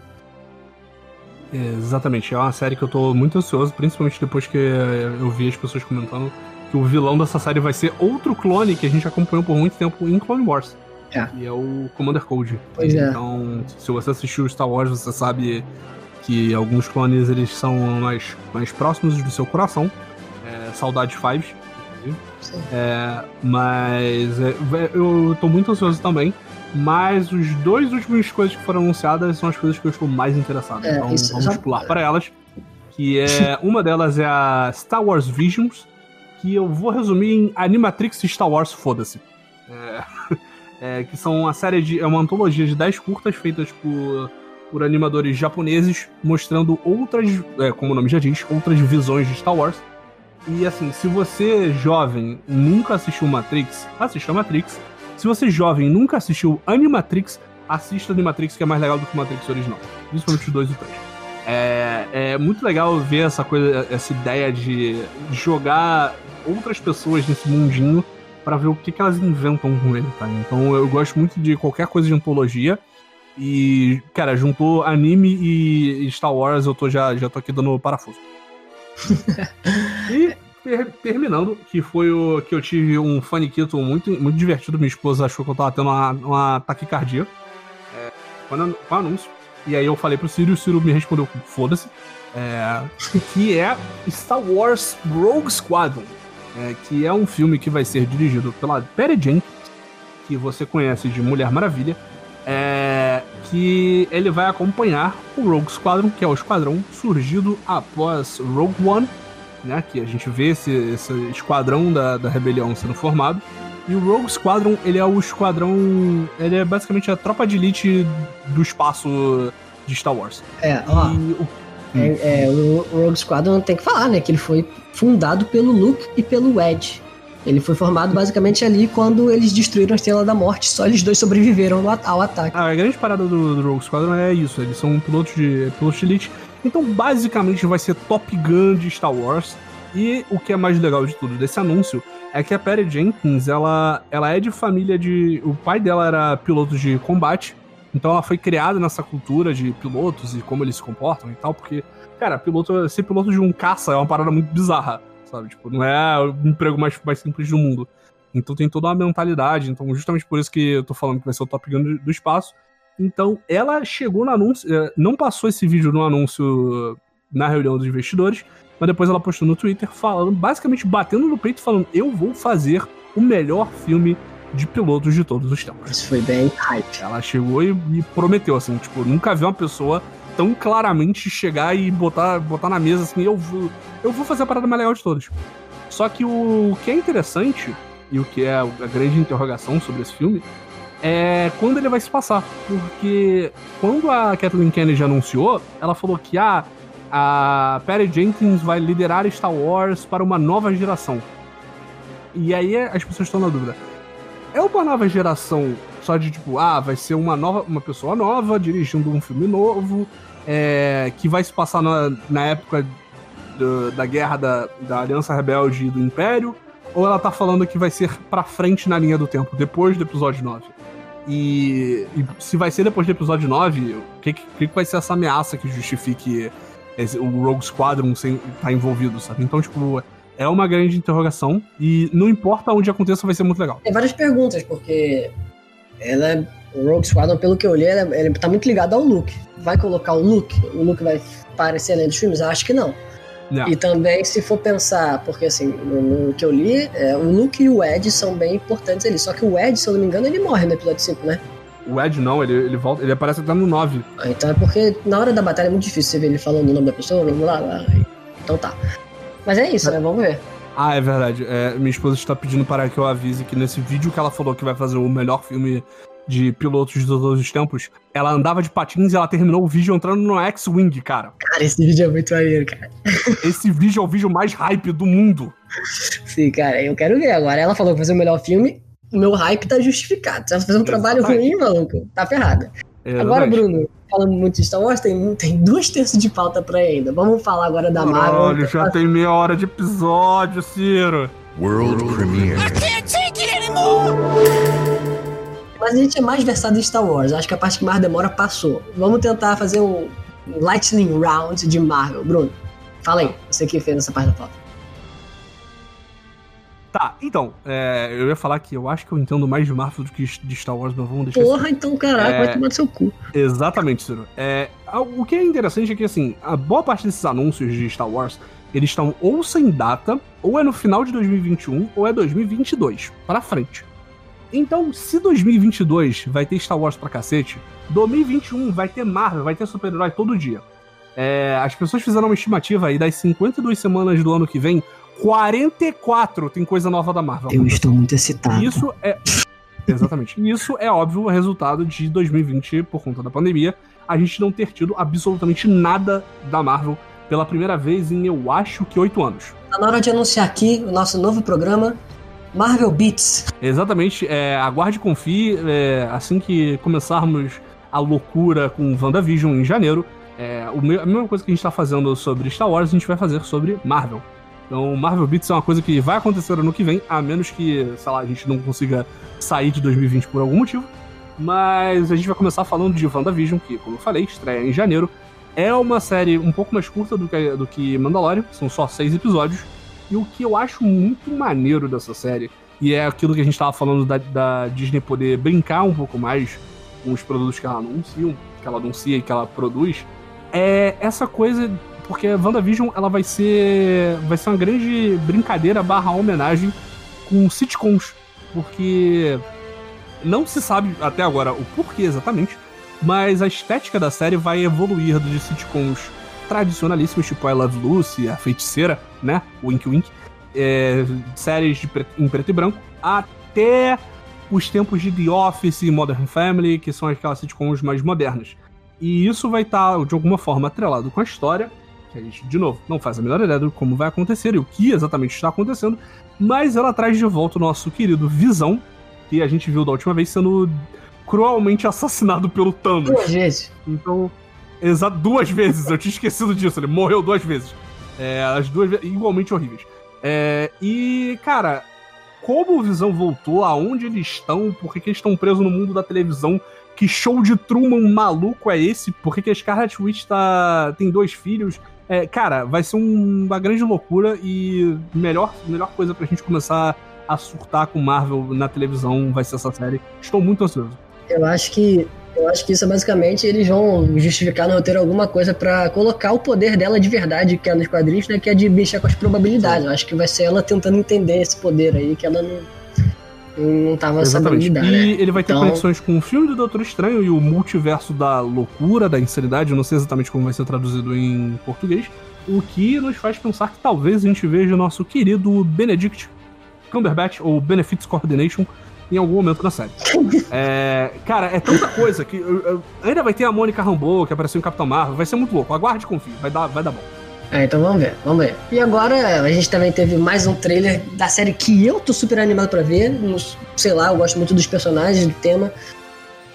B: Exatamente, é uma série que eu tô muito ansioso, principalmente depois que eu vi as pessoas comentando que o vilão dessa série vai ser outro clone que a gente acompanhou por muito tempo em Clone Wars. É. E é o Commander Code.
A: Pois é.
B: Então, se você assistiu Star Wars, você sabe que alguns clones eles são mais, mais próximos do seu coração. É, saudades Fives. É, mas é, eu tô muito ansioso também. Mas os dois últimos coisas que foram anunciadas são as coisas que eu estou mais interessado. É, então isso, vamos já... pular para elas. Que é. uma delas é a Star Wars Visions, que eu vou resumir em Animatrix Star Wars, foda-se. É, é, que são uma série de. É uma antologia de 10 curtas feitas por, por animadores japoneses, mostrando outras, é, como o nome já diz, outras visões de Star Wars. E assim, se você jovem nunca assistiu Matrix, assista Matrix. Se você jovem nunca assistiu Animatrix, assista Animatrix, que é mais legal do que Matrix original. Principalmente os dois e três. É, é muito legal ver essa coisa, essa ideia de jogar outras pessoas nesse mundinho para ver o que, que elas inventam com ele, tá? Então eu gosto muito de qualquer coisa de antologia. E, cara, juntou anime e Star Wars, eu tô já, já tô aqui dando parafuso. e ter, terminando, que foi o que eu tive um faniquito muito, muito divertido. Minha esposa achou que eu tava tendo uma, uma taquicardia é, com o anúncio. E aí eu falei pro Ciro e o Ciro me respondeu: foda-se. É, que é Star Wars Rogue Squadron é, que é um filme que vai ser dirigido pela Perry Jenkins, que você conhece de Mulher Maravilha, é, que ele vai acompanhar o Rogue Squadron, que é o esquadrão surgido após Rogue One, né, que a gente vê esse, esse esquadrão da, da rebelião sendo formado. E o Rogue Squadron, ele é o esquadrão. Ele é basicamente a tropa de elite do espaço de Star Wars.
A: É, ó. E o é, é, o Rogue Squadron tem que falar, né? Que ele foi fundado pelo Luke e pelo Wedge. Ele foi formado basicamente ali quando eles destruíram a Estrela da Morte. Só eles dois sobreviveram ao ataque.
B: Ah, a grande parada do, do Rogue Squadron é isso. Eles são pilotos de, pilotos de elite. Então, basicamente, vai ser Top Gun de Star Wars. E o que é mais legal de tudo desse anúncio é que a Perry Jenkins, ela, ela é de família de. O pai dela era piloto de combate, então ela foi criada nessa cultura de pilotos e como eles se comportam e tal, porque, cara, piloto, ser piloto de um caça é uma parada muito bizarra, sabe? Tipo, não é o emprego mais, mais simples do mundo. Então tem toda uma mentalidade, então justamente por isso que eu tô falando que vai ser o Top Gun do, do espaço. Então ela chegou no anúncio, eh, não passou esse vídeo no anúncio na reunião dos investidores, mas depois ela postou no Twitter falando, basicamente batendo no peito, falando: Eu vou fazer o melhor filme de pilotos de todos os tempos.
A: Isso foi bem hype.
B: Ela chegou e, e prometeu, assim, tipo, nunca vi uma pessoa tão claramente chegar e botar, botar na mesa assim, eu vou, eu vou fazer a parada mais legal de todas. Só que o que é interessante, e o que é a grande interrogação sobre esse filme, é quando ele vai se passar. Porque quando a Kathleen Kennedy anunciou, ela falou que ah, a Perry Jenkins vai liderar Star Wars para uma nova geração. E aí as pessoas estão na dúvida. É uma nova geração só de tipo, ah, vai ser uma nova, uma pessoa nova dirigindo um filme novo, é, que vai se passar na, na época do, da guerra da, da Aliança Rebelde e do Império, ou ela tá falando que vai ser pra frente na linha do tempo, depois do episódio 9. E, e se vai ser depois do episódio 9, o que, que, que vai ser essa ameaça que justifique esse, o Rogue Squadron sem, tá envolvido, sabe? Então, tipo, é uma grande interrogação e não importa onde aconteça, vai ser muito legal.
A: Tem várias perguntas, porque ela, o Rogue Squadron, pelo que eu olhei, ele, ele tá muito ligado ao Luke. Vai colocar o Luke? O Luke vai aparecer além dos filmes? Acho que não. Não. E também, se for pensar, porque assim, no, que eu li, é, o Luke e o Ed são bem importantes ali. Só que o Ed, se eu não me engano, ele morre no episódio 5, né?
B: O Ed não, ele, ele volta, ele aparece até no 9.
A: Ah, então é porque na hora da batalha é muito difícil você ver ele falando o nome da pessoa, lá, lá. Então tá. Mas é isso, né? Vamos ver.
B: Ah, é verdade. É, minha esposa está pedindo para que eu avise que nesse vídeo que ela falou que vai fazer o melhor filme de pilotos de todos os tempos, ela andava de patins e ela terminou o vídeo entrando no X-Wing, cara.
A: Cara, esse vídeo é muito maneiro, cara.
B: Esse vídeo é o vídeo mais hype do mundo.
A: Sim, cara, eu quero ver agora. Ela falou que vai fazer o melhor filme, o meu hype tá justificado. Se ela fazer um trabalho ruim, maluco, tá ferrada. É, agora, Bruno, falando muito de Star Wars, tem, tem duas terços de pauta pra ainda. Vamos falar agora da Marvel.
B: Olha, já tem meia hora de episódio, Ciro. World
A: Premiere. I can't take it anymore! Mas a gente é mais versado em Star Wars. Acho que a parte que mais demora passou. Vamos tentar fazer um Lightning Round de Marvel. Bruno, fala aí. Você que fez essa parte da pauta.
B: Tá, então, é, eu ia falar que eu acho que eu entendo mais de Marvel do que de Star Wars, mas vamos
A: deixar Porra, assim. então caraca, é, vai tomar do seu cu.
B: Exatamente, Ciro. É, o que é interessante é que, assim, a boa parte desses anúncios de Star Wars, eles estão ou sem data, ou é no final de 2021, ou é 2022, para frente. Então, se 2022 vai ter Star Wars pra cacete, 2021 vai ter Marvel, vai ter super-herói todo dia. É, as pessoas fizeram uma estimativa aí das 52 semanas do ano que vem, 44 tem coisa nova da Marvel.
A: Eu estou muito excitado.
B: Isso é. Exatamente. Isso é óbvio o resultado de 2020, por conta da pandemia, a gente não ter tido absolutamente nada da Marvel pela primeira vez em, eu acho que, oito anos.
A: Tá na hora de anunciar aqui o nosso novo programa, Marvel Beats.
B: Exatamente. É, aguarde e confie. É, assim que começarmos a loucura com WandaVision em janeiro, é, a mesma coisa que a gente está fazendo sobre Star Wars, a gente vai fazer sobre Marvel. Então, Marvel Beats é uma coisa que vai acontecer ano que vem, a menos que, sei lá, a gente não consiga sair de 2020 por algum motivo. Mas a gente vai começar falando de WandaVision, que, como eu falei, estreia em janeiro. É uma série um pouco mais curta do que, do que Mandalorian, são só seis episódios. E o que eu acho muito maneiro dessa série, e é aquilo que a gente tava falando da, da Disney poder brincar um pouco mais com os produtos que ela anuncia, que ela anuncia e que ela produz, é essa coisa porque a WandaVision ela vai ser vai ser uma grande brincadeira barra homenagem com sitcoms, porque não se sabe até agora o porquê exatamente, mas a estética da série vai evoluir de sitcoms tradicionalíssimos, tipo I Love Lucy, A Feiticeira, né, Wink Wink, é, séries em preto e branco, até os tempos de The Office e Modern Family, que são aquelas sitcoms mais modernas. E isso vai estar, tá, de alguma forma, atrelado com a história, que a gente, de novo, não faz a menor ideia de como vai acontecer e o que exatamente está acontecendo, mas ela traz de volta o nosso querido Visão, que a gente viu da última vez sendo cruelmente assassinado pelo Thanos.
A: Duas vezes.
B: Então, exato, duas vezes, eu tinha esquecido disso, ele morreu duas vezes. É, as duas igualmente horríveis. É, e, cara, como o Visão voltou, aonde eles estão, por que, que eles estão presos no mundo da televisão, que show de Truman maluco é esse, por que, que a Scarlet Witch tá, tem dois filhos. É, cara, vai ser um, uma grande loucura e melhor, melhor coisa pra gente começar a surtar com Marvel na televisão vai ser essa série. Estou muito ansioso.
A: Eu acho que eu acho que isso é basicamente eles vão justificar no roteiro alguma coisa para colocar o poder dela de verdade, que é nos quadrinhos, né? Que é de mexer com as probabilidades. Eu acho que vai ser ela tentando entender esse poder aí, que ela não, não tava
B: Exatamente.
A: sabendo lidar,
B: E
A: né?
B: ele vai ter
A: Então-
B: conexões com o filme do Doutor Estranho e o multiverso da loucura, da insanidade. Eu não sei exatamente como vai ser traduzido em português. O que nos faz pensar que talvez a gente veja nosso querido Benedict Cumberbatch, ou Benefits Coordination, em algum momento na série. É, cara, é tanta coisa que. eu- eu- ainda vai ter a Mônica Rambeau, que apareceu em Capitão Marvel. Vai ser muito louco. Aguarde e confie. Vai dar, vai dar bom.
A: É, então vamos ver, vamos ver. E agora a gente também teve mais um trailer da série que eu tô super animado pra ver. Sei lá, eu gosto muito dos personagens, do tema.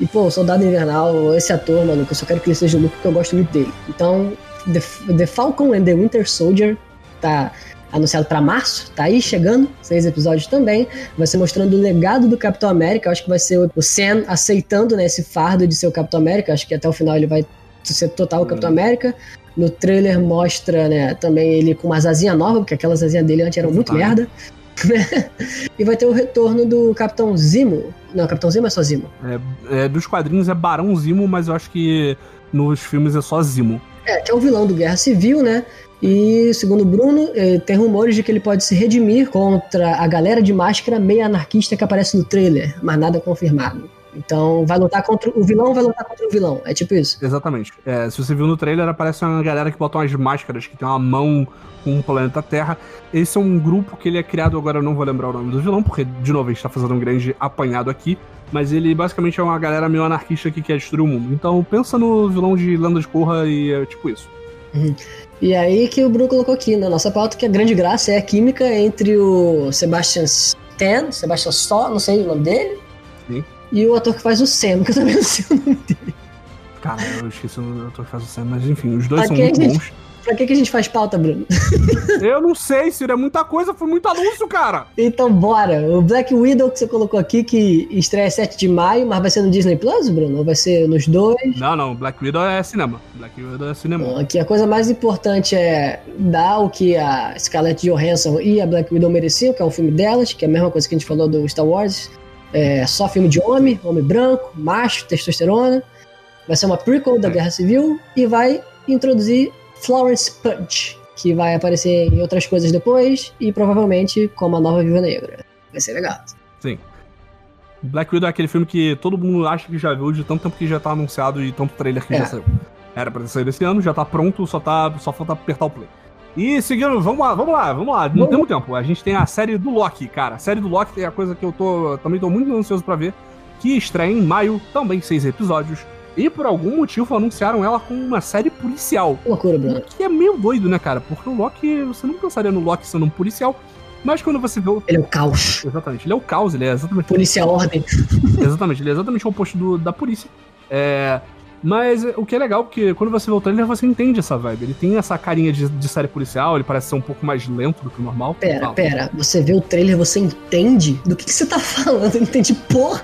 A: E, pô, Soldado Invernal, esse ator, mano, que eu só quero que ele seja o Luke porque eu gosto muito dele. Então, The, The Falcon and the Winter Soldier tá anunciado pra março, tá aí chegando, seis episódios também. Vai ser mostrando o legado do Capitão América. Acho que vai ser o Sam aceitando né, esse fardo de ser o Capitão América. Acho que até o final ele vai ser total o Capitão América. No trailer mostra, né, também ele com umas asinhas novas, porque aquelas asinhas dele antes eram muito merda. e vai ter o retorno do Capitão Zimo. Não, Capitão Zimo é só Zimo.
B: É, dos quadrinhos é Barão Zimo, mas eu acho que nos filmes é só Zimo.
A: É, que é o vilão do Guerra Civil, né? E, segundo Bruno, eh, tem rumores de que ele pode se redimir contra a galera de máscara meio anarquista que aparece no trailer, mas nada confirmado. Então, vai lutar contra. O vilão vai lutar contra o vilão. É tipo isso.
B: Exatamente. É, se você viu no trailer, aparece uma galera que bota umas máscaras, que tem uma mão com o planeta Terra. Esse é um grupo que ele é criado, agora eu não vou lembrar o nome do vilão, porque, de novo, a gente tá fazendo um grande apanhado aqui. Mas ele basicamente é uma galera meio anarquista que quer destruir o mundo. Então pensa no vilão de Lenda de Korra e é tipo isso.
A: E aí que o Bruno colocou aqui na nossa pauta que a grande graça é a química entre o Sebastian Stan, Sebastian Só, não sei o nome dele,
B: Sim.
A: e o ator que faz o Sam, que eu também não sei o nome dele.
B: Cara, eu esqueci o ator que faz o Sam, mas enfim, os dois são muito
A: gente?
B: bons.
A: Pra que, que a gente faz pauta, Bruno?
B: Eu não sei, Ciro, é muita coisa, foi muito anúncio, cara.
A: Então bora. O Black Widow que você colocou aqui, que estreia 7 de maio, mas vai ser no Disney Plus, Bruno? Ou vai ser nos dois?
B: Não, não, Black Widow é cinema. Black Widow é cinema.
A: Aqui a coisa mais importante é dar o que a Scarlett Johansson e a Black Widow mereciam, que é um filme delas, que é a mesma coisa que a gente falou do Star Wars. É só filme de homem, homem branco, macho, testosterona. Vai ser uma prequel da
B: É.
A: Guerra Civil e vai introduzir Florence Punch, que vai aparecer em outras coisas depois e provavelmente como a nova Viva Negra. Vai ser legal.
B: Sim. Black Widow é aquele filme que todo mundo acha que já viu de tanto tempo que já tá anunciado e tanto trailer que
A: É.
B: já saiu. Era pra saído esse ano, já tá pronto, só, tá, só falta apertar o play. E seguindo, vamos lá, vamos lá, vamos lá. Não temos tempo. A gente tem a série do Loki, cara. A série do Loki é a coisa que eu tô também tô muito ansioso pra ver. Que estreia em maio, também seis episódios. E por algum motivo anunciaram ela com uma série policial.
A: Loucura, Bruno.
B: Que é meio doido, né, cara? Porque o Loki, você não pensaria no Loki sendo um policial. Mas quando você vê o.
A: Ele é o caos.
B: Exatamente, ele é o caos, ele é exatamente
A: Polícia Ordem.
B: Exatamente, ele é exatamente o oposto do- da polícia. É, mas é, o que é legal, porque quando você vê o trailer, você entende essa vibe. Ele tem essa carinha de, de série policial, ele parece ser um pouco mais lento do que o normal.
A: Pera,
B: Fala.
A: pera. Você vê o trailer, você entende do que, que você tá falando? Não entende porra.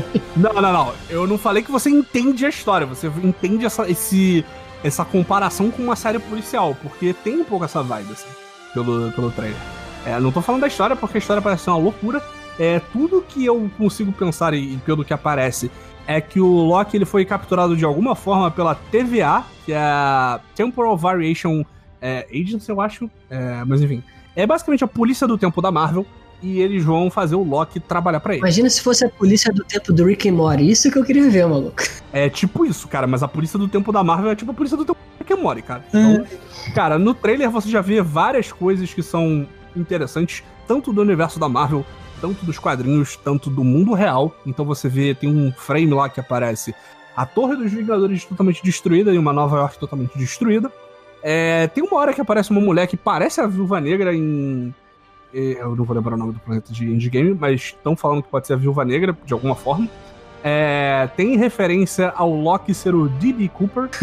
B: Não, não, não. Eu não falei que você entende a história, você entende essa, esse, essa comparação com uma série policial, porque tem um pouco essa vibe, assim, pelo, pelo trailer. É, não tô falando da história, porque a história parece ser uma loucura. É, tudo que eu consigo pensar e, pelo que aparece é que o Loki ele foi capturado de alguma forma pela TVA, que é a Temporal Variation é, Agency, eu acho. É, mas enfim. É basicamente a polícia do tempo da Marvel. E eles vão fazer o Loki trabalhar pra ele.
A: Imagina se fosse a polícia do tempo do Rick and Morty. Isso que eu queria ver, maluco.
B: É tipo isso, cara, mas a polícia do tempo da Marvel é tipo a polícia do tempo que Mori, cara. Então, cara, no trailer você já vê várias coisas que são interessantes, tanto do universo da Marvel, tanto dos quadrinhos, tanto do mundo real. Então você vê, tem um frame lá que aparece a Torre dos Vingadores totalmente destruída e uma Nova York totalmente destruída. É, tem uma hora que aparece uma mulher que parece a Viúva Negra em. Eh, Eu não vou lembrar o nome do planeta de Endgame, mas estão falando que pode ser a Viúva Negra, de alguma forma. É, tem referência ao Loki ser o D.B. Cooper,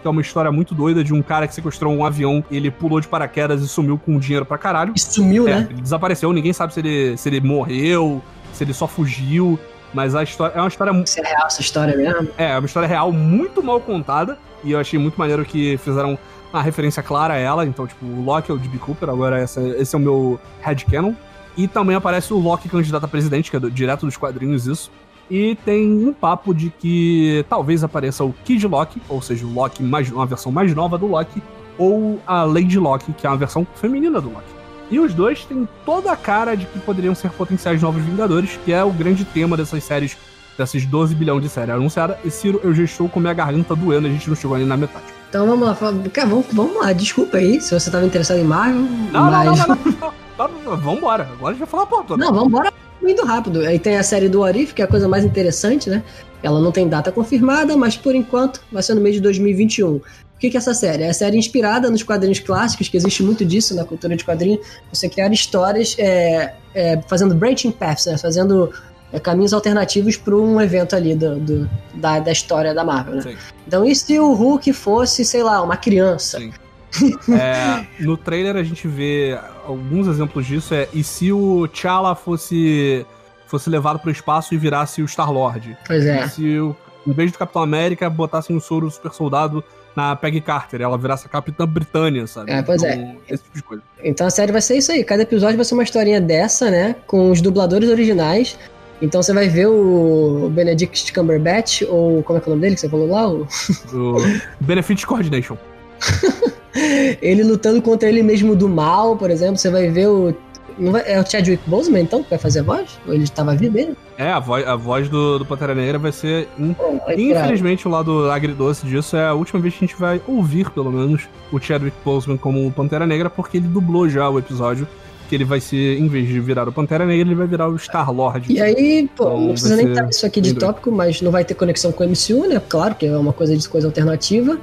B: que é uma história muito doida de um cara que sequestrou um avião, ele pulou de paraquedas e sumiu com dinheiro pra caralho.
A: E sumiu,
B: É,
A: né?
B: ele desapareceu, ninguém sabe se ele, se ele morreu, se ele só fugiu. Mas a história é uma história mu-
A: Isso é real, essa história mesmo.
B: é, é uma história real muito mal contada. E eu achei muito maneiro que fizeram uma referência clara a ela. Então, tipo, o Loki é o D.B. Cooper, agora essa, esse é o meu headcanon. E também aparece o Loki candidato a presidente, que é do- direto dos quadrinhos isso. E tem um papo de que talvez apareça o Kid Loki, ou seja, o Loki mais, uma versão mais nova do Loki, ou a Lady Loki, que é uma versão feminina do Loki. E os dois têm toda a cara de que poderiam ser potenciais novos Vingadores, que é o grande tema dessas séries, dessas 12 bilhões de séries anunciadas. E Ciro, eu já estou com minha garganta doendo, a gente não chegou ali na metade.
A: Então vamos lá, cara, vamos, vamos lá, desculpa aí se você tava interessado em Marvel.
B: Não,
A: mas...
B: não, não, não, não, não, não, não, Vambora, agora a gente vai falar a porra toda.
A: Não, vambora indo rápido. Aí tem a série do Arif, que é a coisa mais interessante, né? Ela não tem data confirmada, mas por enquanto vai ser no mês de 2021. O que, que é essa série? É a série inspirada nos quadrinhos clássicos, que existe muito disso na cultura de quadrinhos. Você criar histórias é, é, fazendo branching paths, né? Fazendo é, caminhos alternativos para um evento ali do, do- da, da história da Marvel, né?
B: Sim.
A: Então, e se o Hulk fosse, sei lá, uma criança?
B: Sim. É, no trailer a gente vê alguns exemplos disso. É, e se o T'Challa fosse, fosse levado pro espaço e virasse o Star-Lord?
A: Pois é.
B: E se, o, em vez do Capitão América, botassem um soro super soldado na Peggy Carter, ela virasse a Capitã Britânia, sabe?
A: É, pois é.
B: Então, Esse tipo de coisa.
A: Então a série vai ser isso aí. Cada episódio vai ser uma historinha dessa, né? Com os dubladores originais. Então você vai ver o Benedict Cumberbatch, ou como é que é o nome dele que você falou lá? O-
B: O Benefit Coordination.
A: Ele lutando contra ele mesmo do mal, por exemplo. Você vai ver o. vai- É o Chadwick Boseman, então, que vai fazer a voz? Ou ele estava vivo mesmo?
B: É, a voz, a voz do, do Pantera Negra vai ser. in-
A: tirar.
B: Infelizmente, o lado agridoce disso é a última vez que a gente vai ouvir, pelo menos, o Chadwick Boseman como Pantera Negra, porque ele dublou já o episódio. Que ele vai ser, em vez de virar o Pantera Negra, ele vai virar o Star-Lord.
A: E aí, pô,
B: Então,
A: não precisa nem estar isso aqui de tópico, mas não vai ter conexão com o MCU, né? Claro que é uma coisa de coisa alternativa.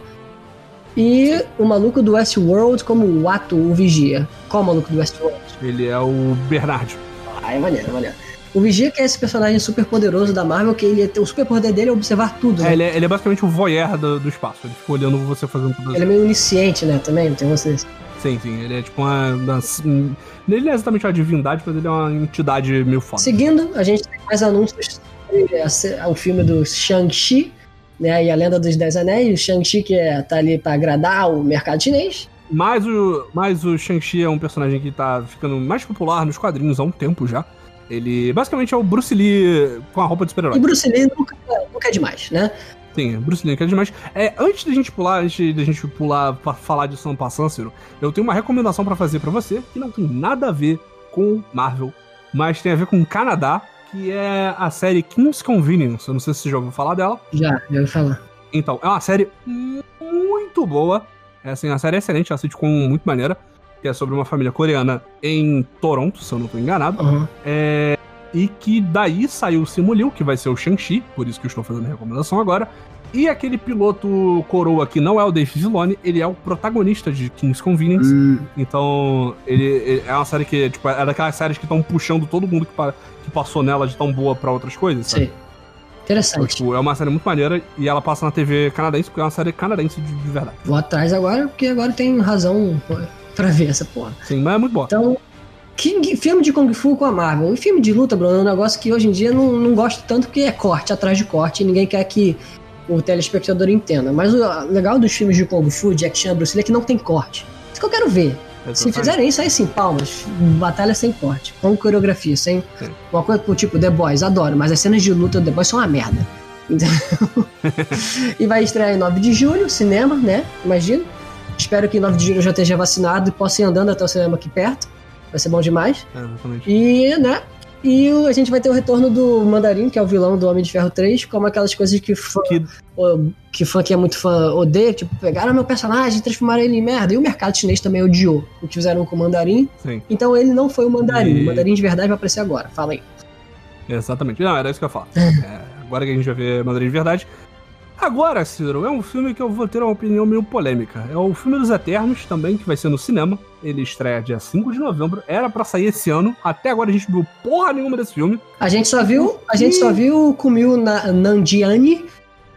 A: E o maluco do Westworld como o Ato, o Vigia. Qual o maluco do Westworld?
B: Ele é o Bernard.
A: Ah, é maneiro, é maneiro. O Vigia que é esse personagem super poderoso da Marvel, que ele, o super poder dele é observar tudo,
B: É,
A: né?
B: ele, é, ele é basicamente o voyeur do, do espaço. Ele fica olhando você fazendo tudo
A: Ele é meio onisciente, né, também, não tem vocês.
B: Sim, sim. Ele é tipo uma. uma- um- ele não é exatamente uma divindade, mas ele é uma entidade meio foda.
A: Seguindo, a gente tem mais anúncios sobre o filme do Shang-Chi, né, e a Lenda dos Dez Anéis. O Shang-Chi que é, tá ali pra agradar o mercado chinês.
B: Mas o, mas o Shang-Chi é um personagem que tá ficando mais popular nos quadrinhos há um tempo já. Ele basicamente é o Bruce Lee com a roupa de
A: E
B: super-herói.
A: Bruce Lee nunca, nunca é demais, né?
B: Sim, Bruce Lee, que é demais. É, antes da gente pular, antes da gente pular pra falar de São Passant, Ciro, eu tenho uma recomendação pra fazer pra você que não tem nada a ver com Marvel, mas tem a ver com o Canadá, que é a série King's Convenience. Eu não sei se você já ouviu falar dela.
A: Já, já ouvi falar.
B: Então, é uma série muito boa. É assim, a série é excelente, é uma sitcom muito maneira. Que é sobre uma família coreana em Toronto, se eu não tô enganado.
A: Uhum.
B: E que daí saiu o Simu Liu, que vai ser o Shang-Chi, por isso que eu estou fazendo a recomendação agora. E aquele piloto coroa que não é o Dave Filoni, ele é o protagonista de King's Convenience.
A: Hum.
B: Então, ele, ele- é uma série que, tipo, é daquelas séries que estão puxando todo mundo que, pa- que passou nela de tão boa pra outras coisas, sabe? Então,
A: Interessante.
B: tipo, é uma série muito maneira e ela passa na TV canadense, porque é uma série canadense de, de verdade.
A: Vou atrás agora, porque agora tem razão pra ver essa porra.
B: Sim, mas é muito boa.
A: Então, que, filme de Kung Fu com a Marvel. E filme de luta, Bruno, é um negócio que hoje em dia não, não gosto tanto porque é corte atrás de corte e ninguém quer que o telespectador entenda. Mas o legal dos filmes de Kung Fu, Jack Chan, Bruce Lee, é que não tem corte. Isso que eu quero ver. Se
B: Exatamente.
A: fizerem isso, aí sim, palmas. Batalha sem corte, com coreografia, sem.
B: Sim.
A: Uma coisa tipo The Boys, adoro, mas as cenas de luta do The Boys são uma merda. Então- e vai estrear em 9 de julho, cinema, né? Imagina. Espero que em 9 de julho eu já esteja vacinado e possa ir andando até o cinema aqui perto. Vai ser bom demais.
B: É, exatamente.
A: E, né? E a gente vai ter o retorno do Mandarim, que é o vilão do Homem de Ferro 3, como aquelas coisas que fã,
B: Que-
A: que fã que é muito fã odeia, tipo, pegaram meu personagem e transformaram ele em merda. E o mercado chinês também odiou o que fizeram com o Mandarim.
B: Sim,
A: Então ele não foi o Mandarim.
B: E-
A: O Mandarim de verdade vai aparecer agora. Fala aí.
B: exatamente. Não, era isso que eu ia falar. É, agora que a gente vai ver Mandarim de verdade. Agora, Ciro, é um filme que eu vou ter uma opinião meio polêmica. É o filme dos Eternos também, que vai ser no cinema. Ele estreia dia 5 de novembro. Era para sair esse ano. Até agora a gente viu porra nenhuma desse filme.
A: A gente só viu, a gente só viu o Kumail Nandiani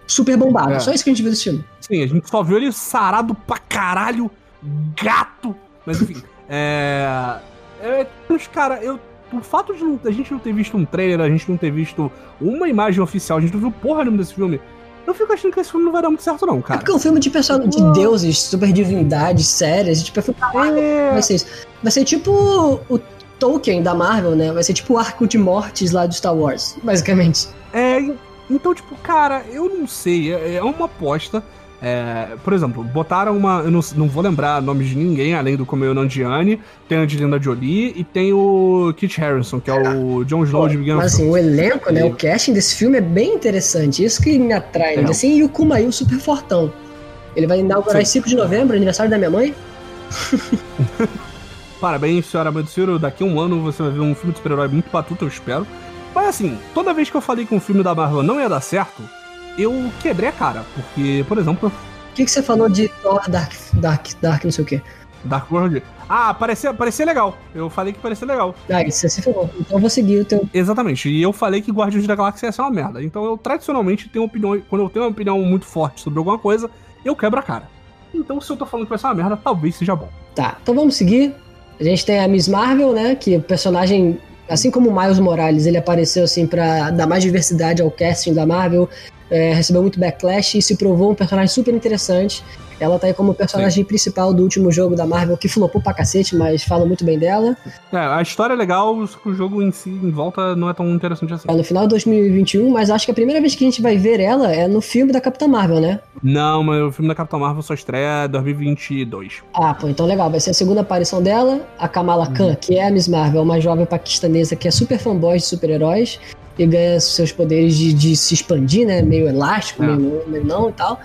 A: super bombado. É. Só isso que a gente viu desse filme.
B: Sim, a gente só viu ele sarado pra caralho, gato. Mas enfim, é... é... Cara, eu o fato de a gente não ter visto um trailer, a gente não ter visto uma imagem oficial, a gente não viu porra nenhuma desse filme. Eu fico achando que esse filme não vai dar muito certo, não, cara. É
A: porque é um filme de pessoal de deuses, super divindades, sérias. Tipo, eu fico, é... vai ser isso. Vai ser tipo o Tolkien da Marvel, né? Vai ser tipo o arco de mortes lá do Star Wars, basicamente.
B: É, então, tipo, cara, eu não sei. É, é uma aposta. É, por exemplo, botaram uma. Eu não, não vou lembrar nomes de ninguém, além do Comeu Nandiani, tem a Angelina Jolie e tem o Kit Harrison, que é o John Snow de Big
A: Mas assim, o elenco, né? O casting desse filme é bem interessante. Isso que me atrai, né? Assim, e o Kumail super fortão. Ele vai inaugurar em 5 de novembro, aniversário da minha mãe.
B: Parabéns, senhora mãe do Ciro. Daqui a um ano você vai ver um filme de super-herói muito batuta, eu espero. Mas assim, toda vez que eu falei que um filme da Marvel não ia dar certo, eu quebrei a cara. Porque, por exemplo.
A: O que, que você falou de Thor Dark, Dark, Dark, não sei o quê?
B: Dark World. Ah, parecia, parecia legal. Eu falei que parecia legal.
A: Ah, isso você falou. Então eu vou seguir o teu.
B: Exatamente. E eu falei que Guardiões da Galáxia ia ser uma merda. Então eu tradicionalmente tenho opinião. Quando eu tenho uma opinião muito forte sobre alguma coisa, eu quebro a cara. Então se eu tô falando que vai ser uma merda, talvez seja bom.
A: Tá, então vamos seguir. A gente tem a Miss Marvel, né? Que o personagem Assim como o Miles Morales, ele apareceu assim para dar mais diversidade ao casting da Marvel, é, recebeu muito backlash e se provou um personagem super interessante. Ela tá aí como personagem Sim. principal do último jogo da Marvel, que flopou pra cacete, mas fala muito bem dela.
B: É, a história é legal, o jogo em si, em volta, não é tão interessante assim.
A: É no final de 2021, mas acho que a primeira vez que a gente vai ver ela é no filme da Capitã Marvel, né?
B: Não, mas o filme da Capitã Marvel só estreia em 2022.
A: Ah, pô, então legal. Vai ser a segunda aparição dela, a Kamala Khan, uhum. que é a Miss Marvel, uma jovem paquistanesa que é super fanboy de super-heróis e ganha seus poderes de, de, se expandir, né? Meio elástico, é. meio, meio não e tal.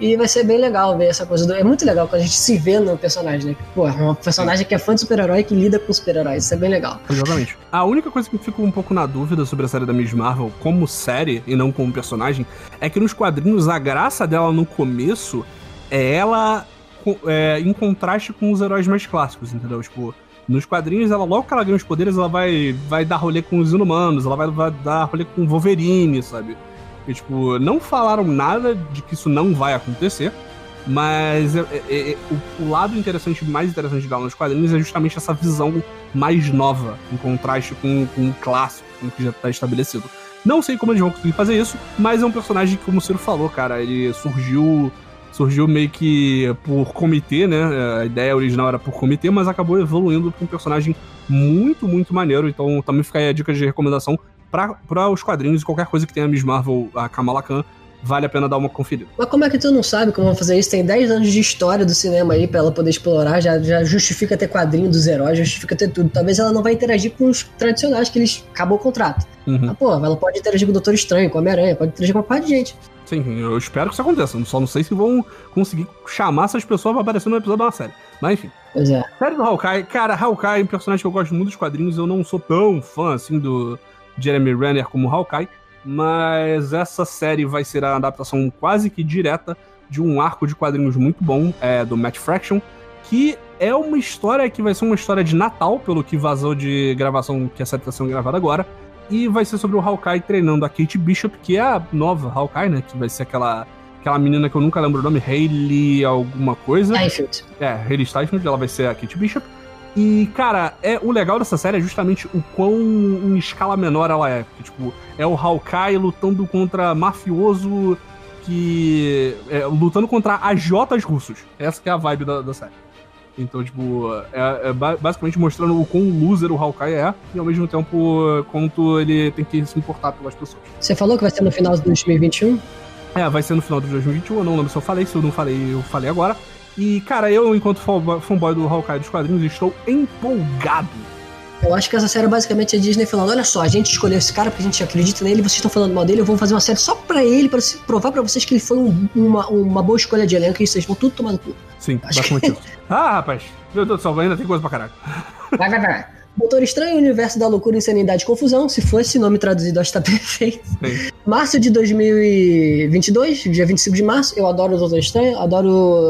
A: E vai ser bem legal ver essa coisa. Do... É muito legal quando a gente se vê no personagem, né? Pô, é um personagem que é fã de super-herói que lida com super-heróis. Isso é bem legal.
B: Exatamente. A única coisa que eu fico um pouco na dúvida sobre a série da Miss Marvel como série e não como personagem é que nos quadrinhos a graça dela no começo é ela é, em contraste com os heróis mais clássicos, entendeu? Tipo, nos quadrinhos, ela logo que ela ganha os poderes, ela vai, vai dar rolê com os inumanos, ela vai, vai dar rolê com Wolverine, sabe? E, tipo, não falaram nada de que isso não vai acontecer, mas é, é, é, o, o, lado interessante, mais interessante dela nos quadrinhos é justamente essa visão mais nova, em contraste com, com o clássico, com o que já está estabelecido. Não sei como eles vão conseguir fazer isso, mas é um personagem que, como o Ciro falou, cara, ele surgiu surgiu meio que por comitê, né? A ideia original era por comitê, mas acabou evoluindo para um personagem muito, muito maneiro. Então também fica aí a dica de recomendação para os quadrinhos e qualquer coisa que tenha a Miss Marvel, a Kamala Khan, vale a pena dar uma conferida.
A: Mas como é que tu não sabe como vão fazer isso? Tem 10 anos de história do cinema aí pra ela poder explorar, já, já justifica ter quadrinho dos heróis, justifica ter tudo. Talvez ela não vai interagir com os tradicionais que eles acabou o contrato. Uhum. Mas, pô, ela pode interagir com o Doutor Estranho, com o Homem-Aranha, pode interagir com uma parte de gente.
B: Sim, eu espero que isso aconteça. Só não sei se vão conseguir chamar essas pessoas pra aparecer no episódio da série. Mas enfim.
A: Pois é.
B: Série do Hawkeye, cara, Hawkeye é um personagem que eu gosto muito dos quadrinhos. Eu não sou tão fã assim do Jeremy Renner como Hawkeye mas essa série vai ser a adaptação quase que direta de um arco de quadrinhos muito bom é, do Matt Fraction, que é uma história que vai ser uma história de Natal, pelo que vazou de gravação que essa série está sendo gravada agora, e vai ser sobre o Hawkeye treinando a Kate Bishop, que é a nova Hawkeye, né, que vai ser aquela aquela menina que eu nunca lembro o nome, Hayley alguma coisa.
A: Steinfeld.
B: É, Hayley Steinfeld, ela vai ser a Kate Bishop. E, cara, é, o legal dessa série é justamente o quão em escala menor ela é. Porque, tipo, é o Hawkeye lutando contra mafioso que. É, lutando contra agiotas russos. Essa que é a vibe da, da série. Então, tipo, é, é, basicamente mostrando o quão loser o Hawkeye é e ao mesmo tempo quanto ele tem que se importar pelas pessoas.
A: Você falou que vai ser no final de 2021?
B: É, vai ser no final de 2021. Eu não lembro se eu falei, se eu não falei, eu falei agora. E, cara, eu, enquanto fanboy do Hawkeye dos quadrinhos, estou empolgado.
A: Eu acho que essa série basicamente é a Disney falando: olha só, a gente escolheu esse cara porque a gente acredita nele, vocês estão falando mal dele, eu vou fazer uma série só pra ele, pra provar pra vocês que ele foi um, uma, uma boa escolha de elenco e vocês vão tudo tomar no cu.
B: Sim, acho basicamente que... Ah, rapaz, meu Deus do céu, ainda tem coisa pra caralho.
A: Vai, vai, vai. Doutor Estranho, Universo da Loucura, Insanidade e Confusão. Se fosse nome traduzido, acho que tá perfeito.
B: Sim.
A: Março de 2022, dia 25 de março. Eu adoro o Doutor Estranho, adoro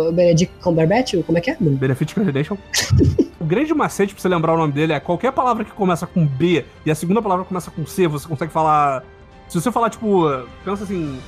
A: o Benedict Cumberbatch. Como é que é?
B: Benefit Credential. o grande macete pra você lembrar o nome dele é qualquer palavra que começa com B e a segunda palavra começa com C, você consegue falar. Se você falar, tipo, pensa assim.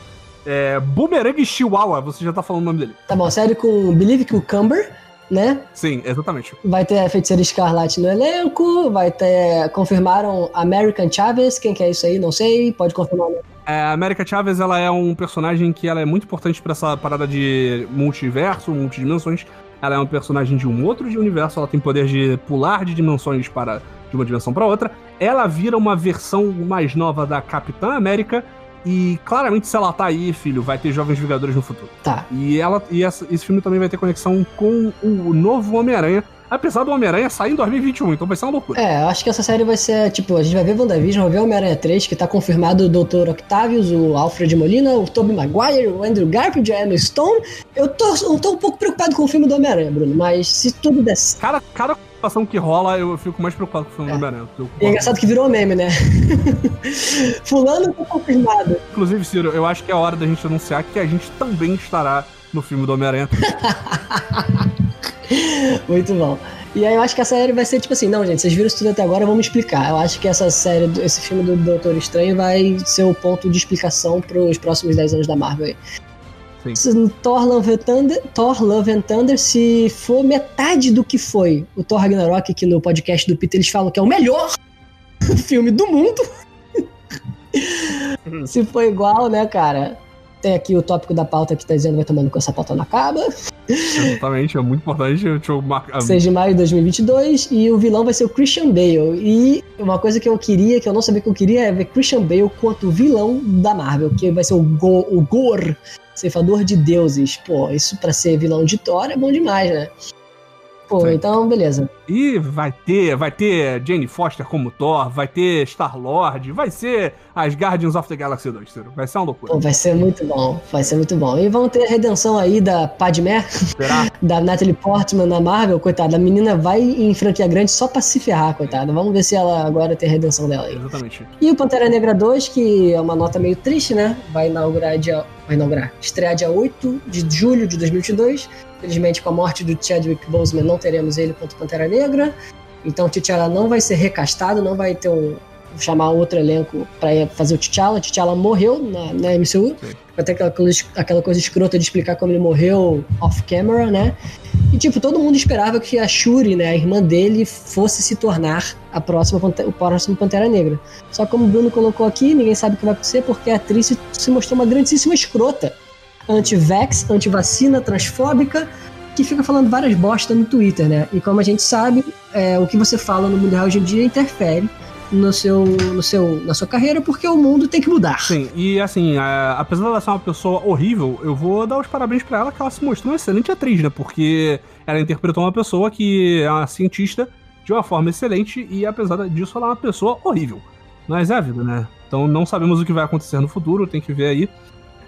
B: É, Boomerang Chihuahua, você já tá falando o nome dele.
A: Tá bom, série com Believe Cucumber, né?
B: Sim, exatamente.
A: Vai ter a Feiticeira Escarlate no elenco, vai ter... Confirmaram American Chavez, quem que é isso aí? Não sei, pode confirmar. né?
B: É, a América Chaves, ela é um personagem que ela é muito importante pra essa parada de multiverso, multidimensões. Ela é um personagem de um outro de universo, ela tem poder de pular de dimensões para de uma dimensão para outra. Ela vira uma versão mais nova da Capitã América e claramente se ela tá aí, filho, vai ter Jovens Vingadores no futuro.
A: Tá.
B: E ela e essa- esse filme também vai ter conexão com o novo Homem-Aranha, apesar do Homem-Aranha sair em 2021, então vai ser uma loucura.
A: É, eu acho que essa série vai ser, tipo, a gente vai ver WandaVision, vai ver Homem-Aranha 3, que tá confirmado o Dr. Octavius, o Alfred Molina, o Tobey Maguire, o Andrew Garfield, a Emma Stone. Eu tô, eu tô um pouco preocupado com o filme do Homem-Aranha, Bruno, mas se tudo der.
B: Cada, cada situação que rola, eu fico mais preocupado com o filme do Homem-Aranha.
A: É engraçado que virou meme, né? Fulano tá confirmado.
B: Inclusive, Ciro, eu acho que é hora da gente anunciar que a gente também estará no filme do Homem-Aranha.
A: Muito bom. E aí eu acho que a série vai ser tipo assim, não, gente, vocês viram isso tudo até agora, vamos explicar. Eu acho que essa série, esse filme do Doutor Estranho vai ser o ponto de explicação pros próximos 10 anos da Marvel aí.
B: Sim.
A: Thor Love and Thunder, Thor Love and Thunder, se for metade do que foi o Thor Ragnarok, que no podcast do Peter eles falam que é o melhor filme do mundo. se for igual, né, cara? Tem aqui o tópico da pauta que tá dizendo vai tomando com essa pauta não acaba.
B: Exatamente, é muito importante. Deixa eu marcar.
A: 6 de maio de 2022 e o vilão vai ser o Christian Bale. E uma coisa que eu queria, que eu não sabia que eu queria, é ver Christian Bale quanto vilão da Marvel, que vai ser o, Go, o Gor, ceifador de deuses. Pô, isso pra ser vilão de Thor é bom demais, né? Pô,
B: Sim.
A: então beleza.
B: E vai ter, vai ter Jane Foster como Thor, vai ter Star-Lord, vai ser as Guardians of the Galaxy 2, Ciro. Vai ser uma loucura.
A: Pô, vai ser muito bom, vai ser muito bom. E vão ter a redenção aí da Padmé, da Natalie Portman na Marvel, coitada. A menina vai em franquia grande só pra se ferrar, coitada. Vamos ver se ela agora tem a redenção dela aí.
B: Exatamente.
A: E o Pantera Negra 2, que é uma nota meio triste, né? Vai inaugurar dia. Vai inaugurar. Estrear dia 8 de julho de 2022. Felizmente, com a morte do Chadwick Boseman, não teremos ele quanto Pantera Negra. Então, T'Challa não vai ser recastado, não vai ter um. Chamar outro elenco pra fazer o T'Challa. O T'Challa morreu na, na MCU.
B: Sim.
A: Até aquela coisa, aquela coisa escrota de explicar como ele morreu off-camera, né? E, tipo, todo mundo esperava que a Shuri, né, a irmã dele, fosse se tornar a próxima, o próximo Pantera Negra. Só que como o Bruno colocou aqui, ninguém sabe o que vai acontecer porque a atriz se, mostrou uma grandíssima escrota. Anti-vax, anti-vacina, transfóbica, que fica falando várias bosta no Twitter, né? E como a gente sabe, é, o que você fala no mundo real hoje em dia interfere no seu, no seu, na sua carreira porque o mundo tem que mudar.
B: Sim, e assim, a- apesar dela ser uma pessoa horrível, eu vou dar os parabéns pra ela que ela se mostrou uma excelente atriz, né? Porque ela interpretou uma pessoa que é uma cientista de uma forma excelente e apesar disso ela é uma pessoa horrível. Mas é a vida, né? Então não sabemos o que vai acontecer no futuro, tem que ver aí.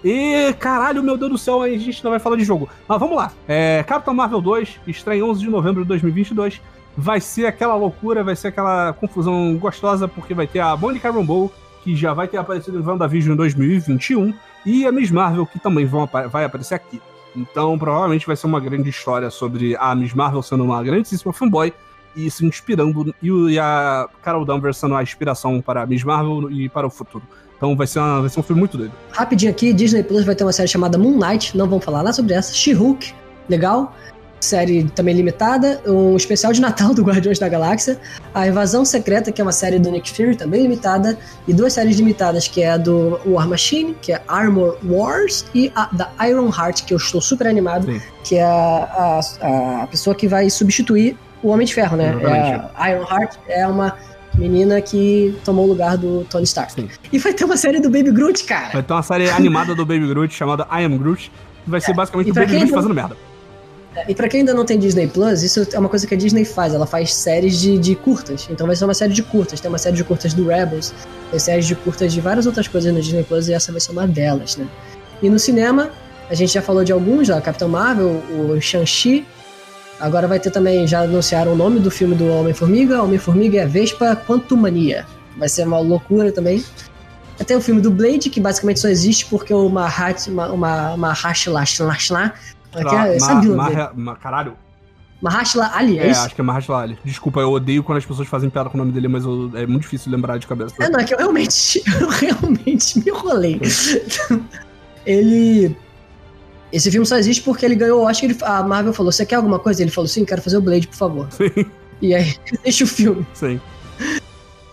B: E caralho, meu Deus do céu, a gente não vai falar de jogo. Mas vamos lá. É, Capitão Marvel 2, estreia em 11 de novembro de 2022. Vai ser aquela loucura, vai ser aquela confusão gostosa, porque vai ter a Monica Rambeau, que já vai ter aparecido em WandaVision em 2021, e a Miss Marvel, que também vão vai aparecer aqui. Então, provavelmente vai ser uma grande história sobre a Miss Marvel sendo uma grandíssima fanboy e se inspirando, e, e a Carol Danvers sendo a inspiração para a Miss Marvel e para o futuro. Então vai ser, uma- vai ser um filme muito doido.
A: Rapidinho aqui, Disney Plus vai ter uma série chamada Moon Knight, não vamos falar nada sobre essa. She-Hulk, legal. Série também limitada. Um especial de Natal do Guardiões da Galáxia. A Invasão Secreta, que é uma série do Nick Fury, também limitada. E duas séries limitadas, que é a do War Machine, que é Armor Wars, e a da Iron Heart, que eu estou super animado,
B: Sim.
A: que é a, a, a pessoa que vai substituir o Homem de Ferro, né? É Iron Heart é uma menina que tomou o lugar do Tony Stark.
B: Sim.
A: E vai ter uma série do Baby Groot, cara.
B: Vai ter uma série animada do Baby Groot chamada I Am Groot, que vai ser basicamente
A: E
B: o Baby Groot
A: não-
B: fazendo merda.
A: E pra quem ainda não tem Disney Plus, isso é uma coisa que a Disney faz. Ela faz séries de, de curtas. Então vai ser uma série de curtas. Tem uma série de curtas do Rebels, tem séries de curtas de várias outras coisas no Disney Plus e essa vai ser uma delas, né? E no cinema, a gente já falou de alguns, ó, Capitão Marvel, o Shang-Chi, Agora vai ter também, já anunciaram o nome do filme do Homem-Formiga. Homem-Formiga é Vespa Quantumania. Vai ser uma loucura também. Tem o filme do Blade, que basicamente só existe porque o Mahat, uma, uma, Mahashla,
B: é, sabe o nome Caralho.
A: Mahashla Ali, é,
B: é
A: isso?
B: acho que é Mahashla Ali. Desculpa, eu odeio quando as pessoas fazem piada com o nome dele, mas eu, é muito difícil lembrar de cabeça.
A: É, não, é que eu realmente, eu realmente me enrolei. ele... Esse filme só existe porque ele ganhou o Oscar e a Marvel falou, você quer alguma coisa? Ele falou, sim, quero fazer o Blade, por favor.
B: Sim.
A: E aí, deixa o filme.
B: Sim.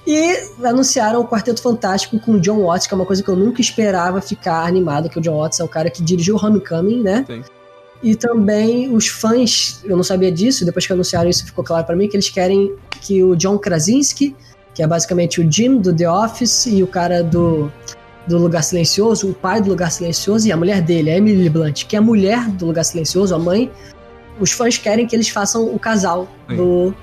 A: E anunciaram o Quarteto Fantástico com o John Watts, que é uma coisa que eu nunca esperava ficar animado, que o John Watts é o cara que dirigiu Homecoming, né? Sim. E também os fãs, eu não sabia disso, depois que anunciaram isso ficou claro para mim, que eles querem que o John Krasinski, que é basicamente o Jim do The Office e o cara do, do Lugar Silencioso, o pai do Lugar Silencioso e a mulher dele, a Emily Blunt, que é a mulher do Lugar Silencioso, a mãe, os fãs querem que eles façam o casal Sim. do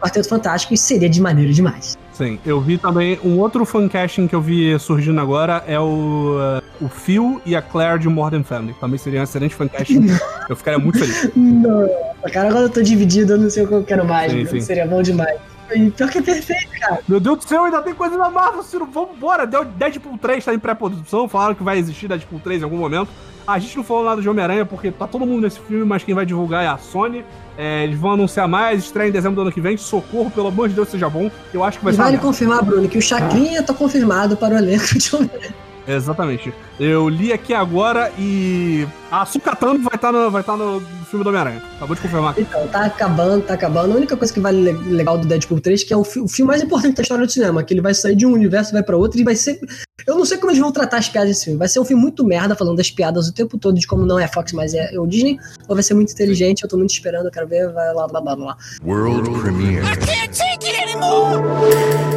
A: Quarteto Fantástico e seria de maneira demais.
B: Sim, eu vi também um outro fancasting que eu vi surgindo agora é o, uh, o Phil e a Claire de Modern Family. Também seria um excelente fancasting. eu ficaria muito feliz.
A: Não, cara, agora eu tô dividido, eu não sei o que eu quero mais. Sim, sim. Seria bom demais. E pior que é perfeito, cara.
B: Meu Deus do céu, ainda tem coisa da Marvel, Ciro. Vambora. Deadpool 3 tá em pré-produção. Falaram que vai existir Deadpool 3 em algum momento. A gente não falou nada de Homem-Aranha porque tá todo mundo nesse filme, mas quem vai divulgar é a Sony. É, eles vão anunciar mais, estreia em dezembro do ano que vem. Socorro, pelo amor de Deus, seja bom. Eu acho que vai
A: e
B: ser.
A: Vale confirmar, Bruno, que o Chacrinha tá confirmado para o elenco de Homem-Aranha.
B: Exatamente. Eu li aqui agora e a Sucatano vai estar tá no, vai tá no filme do Homem-Aranha. Acabou de confirmar.
A: Então, tá acabando, tá acabando. A única coisa que vale legal do Deadpool 3 que é o, fi o filme mais importante da história do cinema, que ele vai sair de um universo e vai para outro e vai ser... Eu não sei como eles vão tratar as piadas desse filme. Vai ser um filme muito merda, falando das piadas o tempo todo, de como não é Fox, mas é o Disney. Ou vai ser muito inteligente, eu tô muito esperando, eu quero ver, vai lá, blá, blá, blá. World Premiere. I can't take it anymore!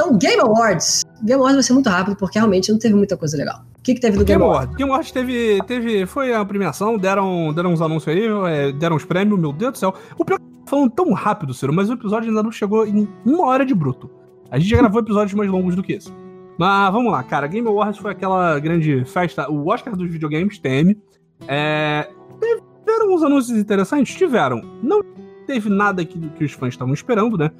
A: Então, Game Awards. Game Awards vai ser muito rápido, porque realmente não teve muita coisa legal. O que, que teve do Game, Game Awards?
B: Game Awards teve, teve. Foi a premiação, deram, deram uns anúncios aí, é, deram os prêmios, meu Deus do céu. O pior é falando tão rápido, Ciro, mas o episódio ainda não chegou em uma hora de bruto. A gente já gravou episódios mais longos do que esse. Mas vamos lá, cara. Game Awards foi aquela grande festa, o Oscar dos videogames, TM. É, tiveram uns anúncios interessantes? Tiveram. Não teve nada que, que os fãs estavam esperando, né?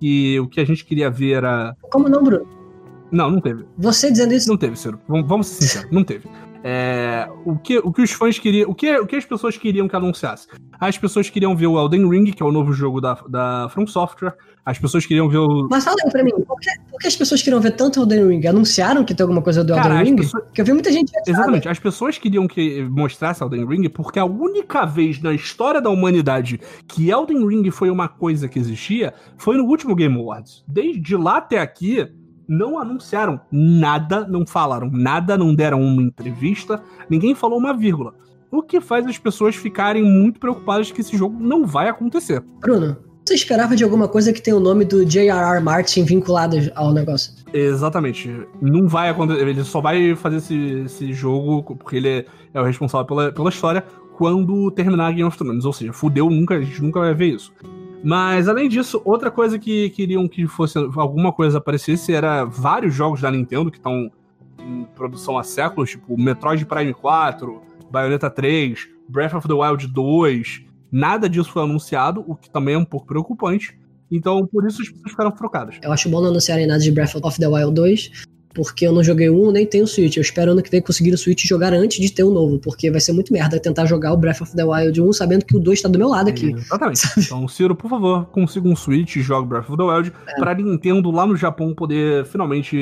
B: Que o que a gente queria ver era.
A: Como não, Bruno?
B: Não, não teve.
A: Você dizendo isso?
B: Não teve, Ciro. Vamos, vamos ser sinceros, não teve. É, o, que, o que os fãs queriam. O que, o que as pessoas queriam que anunciasse? As pessoas queriam ver o Elden Ring, que é o novo jogo da, da From Software. As pessoas queriam ver o.
A: Mas fala aí pra mim, por que, por que as pessoas queriam ver tanto o Elden Ring? Anunciaram que tem alguma coisa do Cara, Elden Ring? Pessoas... Porque eu vi muita gente.
B: Exatamente. As pessoas queriam que mostrasse Elden Ring porque a única vez na história da humanidade que Elden Ring foi uma coisa que existia foi no último Game Awards. Desde lá até aqui, não anunciaram nada, não falaram nada, não deram uma entrevista, ninguém falou uma vírgula. O que faz as pessoas ficarem muito preocupadas que esse jogo não vai acontecer.
A: Bruno, você esperava de alguma coisa que tem o nome do J.R.R. Martin vinculado ao negócio?
B: Exatamente. Não vai acontecer. Ele só vai fazer esse, esse jogo, porque ele é, é o responsável pela, pela história, quando terminar Game of Thrones. Ou seja, fudeu, nunca, a gente nunca vai ver isso. Mas além disso, outra coisa que queriam que fosse alguma coisa aparecesse era vários jogos da Nintendo que estão em produção há séculos, tipo Metroid Prime 4, Bayonetta 3, Breath of the Wild 2. Nada disso foi anunciado, o que também é um pouco preocupante. Então, por isso as pessoas ficaram trocadas.
A: Eu acho bom não anunciarem nada de Breath of the Wild 2, porque eu não joguei um nem tenho Switch. Eu espero ano que vem conseguir o Switch jogar antes de ter o novo, porque vai ser muito merda tentar jogar o Breath of the Wild 1 sabendo que o 2 tá do meu lado aqui.
B: Exatamente. Sabe? Então, Ciro, por favor, consiga um Switch e jogue Breath of the Wild é. pra Nintendo lá no Japão poder finalmente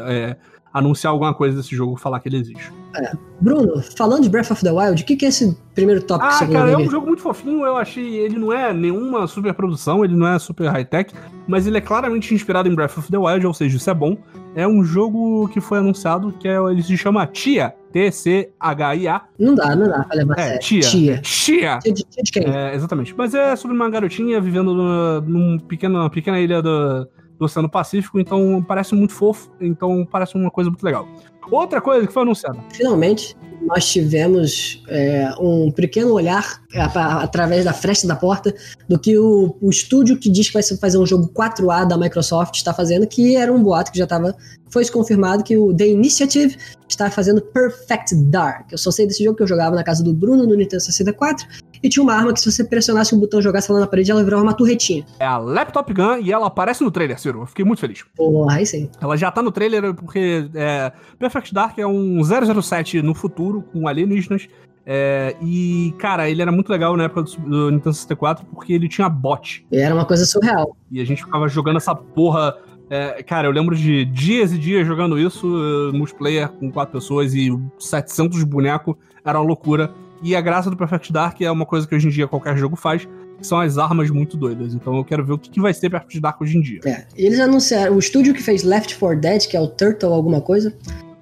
B: é, anunciar alguma coisa desse jogo, falar que ele existe.
A: É. Bruno, falando de Breath of the Wild, o que, que é esse primeiro tópico
B: ah, que você cara, é um jogo muito fofinho, eu achei. Ele não é nenhuma super produção, ele não é super high-tech, mas ele é claramente inspirado em Breath of the Wild, ou seja, isso é bom. É um jogo que foi anunciado que é, ele se chama Tia. T-C-H-I-A.
A: Não dá, não dá pra levar
B: é, tia. Tia.
A: Tia. Tia de, tia de quem?
B: É, exatamente. Mas é sobre uma garotinha vivendo numa, numa pequena, pequena ilha do, do Oceano Pacífico, então parece muito fofo, então parece uma coisa muito legal. Outra coisa que foi anunciada.
A: Finalmente, nós tivemos é, um pequeno olhar é, através da fresta da porta do que o, o estúdio que diz que vai fazer um jogo 4A da Microsoft está fazendo, que era um boato que já estava. Foi confirmado que o The Initiative está fazendo Perfect Dark. Eu só sei desse jogo que eu jogava na casa do Bruno no Nintendo 64 e tinha uma arma que se você pressionasse um botão e jogasse ela na parede, ela virava uma turretinha.
B: É a Laptop Gun e ela aparece no trailer, Ciro. Eu fiquei muito feliz.
A: Porra, aí sim.
B: Ela já tá no trailer porque é, Perfect Dark é um 007 no futuro com alienígenas. É, e, cara, ele era muito legal na época do, do Nintendo 64 porque ele tinha bot.
A: Era uma coisa surreal.
B: E a gente ficava jogando essa porra. É, cara, eu lembro de dias e dias jogando isso, uh, multiplayer com quatro pessoas e 700 bonecos, era uma loucura. E a graça do Perfect Dark é uma coisa que hoje em dia qualquer jogo faz, que são as armas muito doidas. Então eu quero ver o que, que vai ser Perfect Dark hoje em dia.
A: É, eles anunciaram, o estúdio que fez Left 4 Dead, que é o Turtle alguma coisa,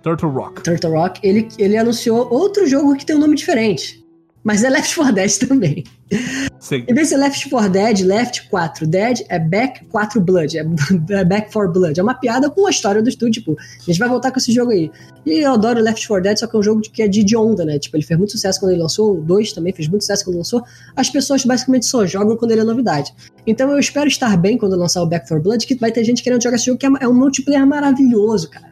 B: Turtle Rock.
A: Turtle Rock, ele, ele anunciou outro jogo que tem um nome diferente. Mas é Left 4 Dead também.
B: Sim.
A: Em vez de ser Left 4 Dead, Left 4 Dead é Back 4 Blood. É, é Back 4 Blood. É uma piada com a história do estúdio. Tipo, a gente vai voltar com esse jogo aí. E eu adoro Left 4 Dead, só que é um jogo que é de, de onda, né? Tipo, ele fez muito sucesso quando ele lançou. O 2 também fez muito sucesso quando lançou. As pessoas basicamente só jogam quando ele é novidade. Então eu espero estar bem quando lançar o Back 4 Blood, que vai ter gente querendo jogar esse jogo, que é, é um multiplayer maravilhoso, cara.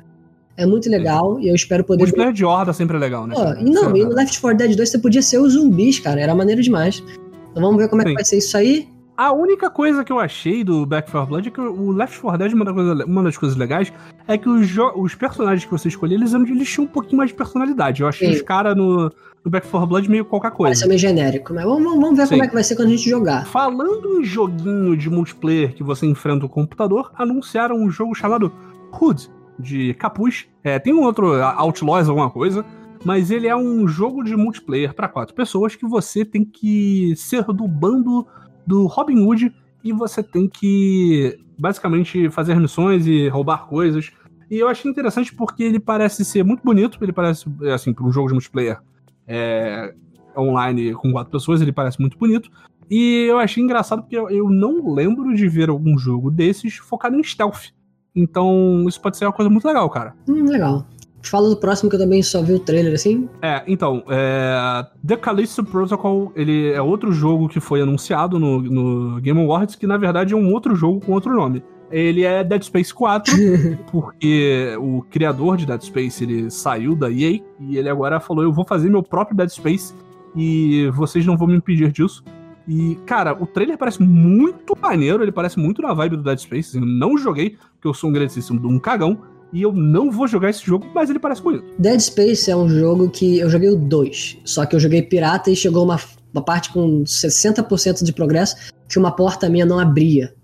A: É muito legal e eu espero poder.
B: Multiplayer de horda sempre é legal, né?
A: Pô,
B: cara?
A: não,
B: é
A: e no Left 4 Dead 2 você podia ser os zumbis, cara. Era maneiro demais. Então vamos ver como é que
B: Sim.
A: vai ser isso aí.
B: A única coisa que eu achei do Back 4 Blood é que o Left 4 Dead, uma, da coisa- uma das coisas legais, é que os, os personagens que você escolhia, eles, eles tinham um pouquinho mais de personalidade. Eu achei
A: Sim.
B: os caras no, no Back 4 Blood meio qualquer coisa.
A: ser meio genérico. Mas vamos, vamos- vamos ver
B: Sim.
A: como é que vai ser quando a gente jogar.
B: Falando em joguinho de multiplayer que você enfrenta o computador, anunciaram um jogo chamado Hood, de capuz. É, tem um outro, Outlaws, alguma coisa, mas ele é um jogo de multiplayer para quatro pessoas que você tem que ser do bando do Robin Hood e você tem que basicamente fazer missões e roubar coisas. E eu achei interessante porque ele parece ser muito bonito, ele parece, assim, para um jogo de multiplayer é, online com quatro pessoas, ele parece muito bonito. E eu achei engraçado porque eu, eu não lembro de ver algum jogo desses focado em stealth. Então, isso pode ser uma coisa muito legal, cara.
A: Hum, legal. Fala do próximo que eu também só vi o trailer assim.
B: É, então, é, The Callisto Protocol, ele é outro jogo que foi anunciado no, no Game Awards, que na verdade é um outro jogo com outro nome. Ele é Dead Space 4, porque o criador de Dead Space, ele saiu da EA, e ele agora falou, eu vou fazer meu próprio Dead Space, e vocês não vão me impedir disso. E, cara, o trailer parece muito maneiro, ele parece muito na vibe do Dead Space. Eu não joguei, porque eu sou um grandíssimo de um cagão, e eu não vou jogar esse jogo, mas ele parece bonito.
A: Dead Space é um jogo que eu joguei o 2. Só que eu joguei pirata e chegou uma, uma parte com 60% de progresso que uma porta minha não abria.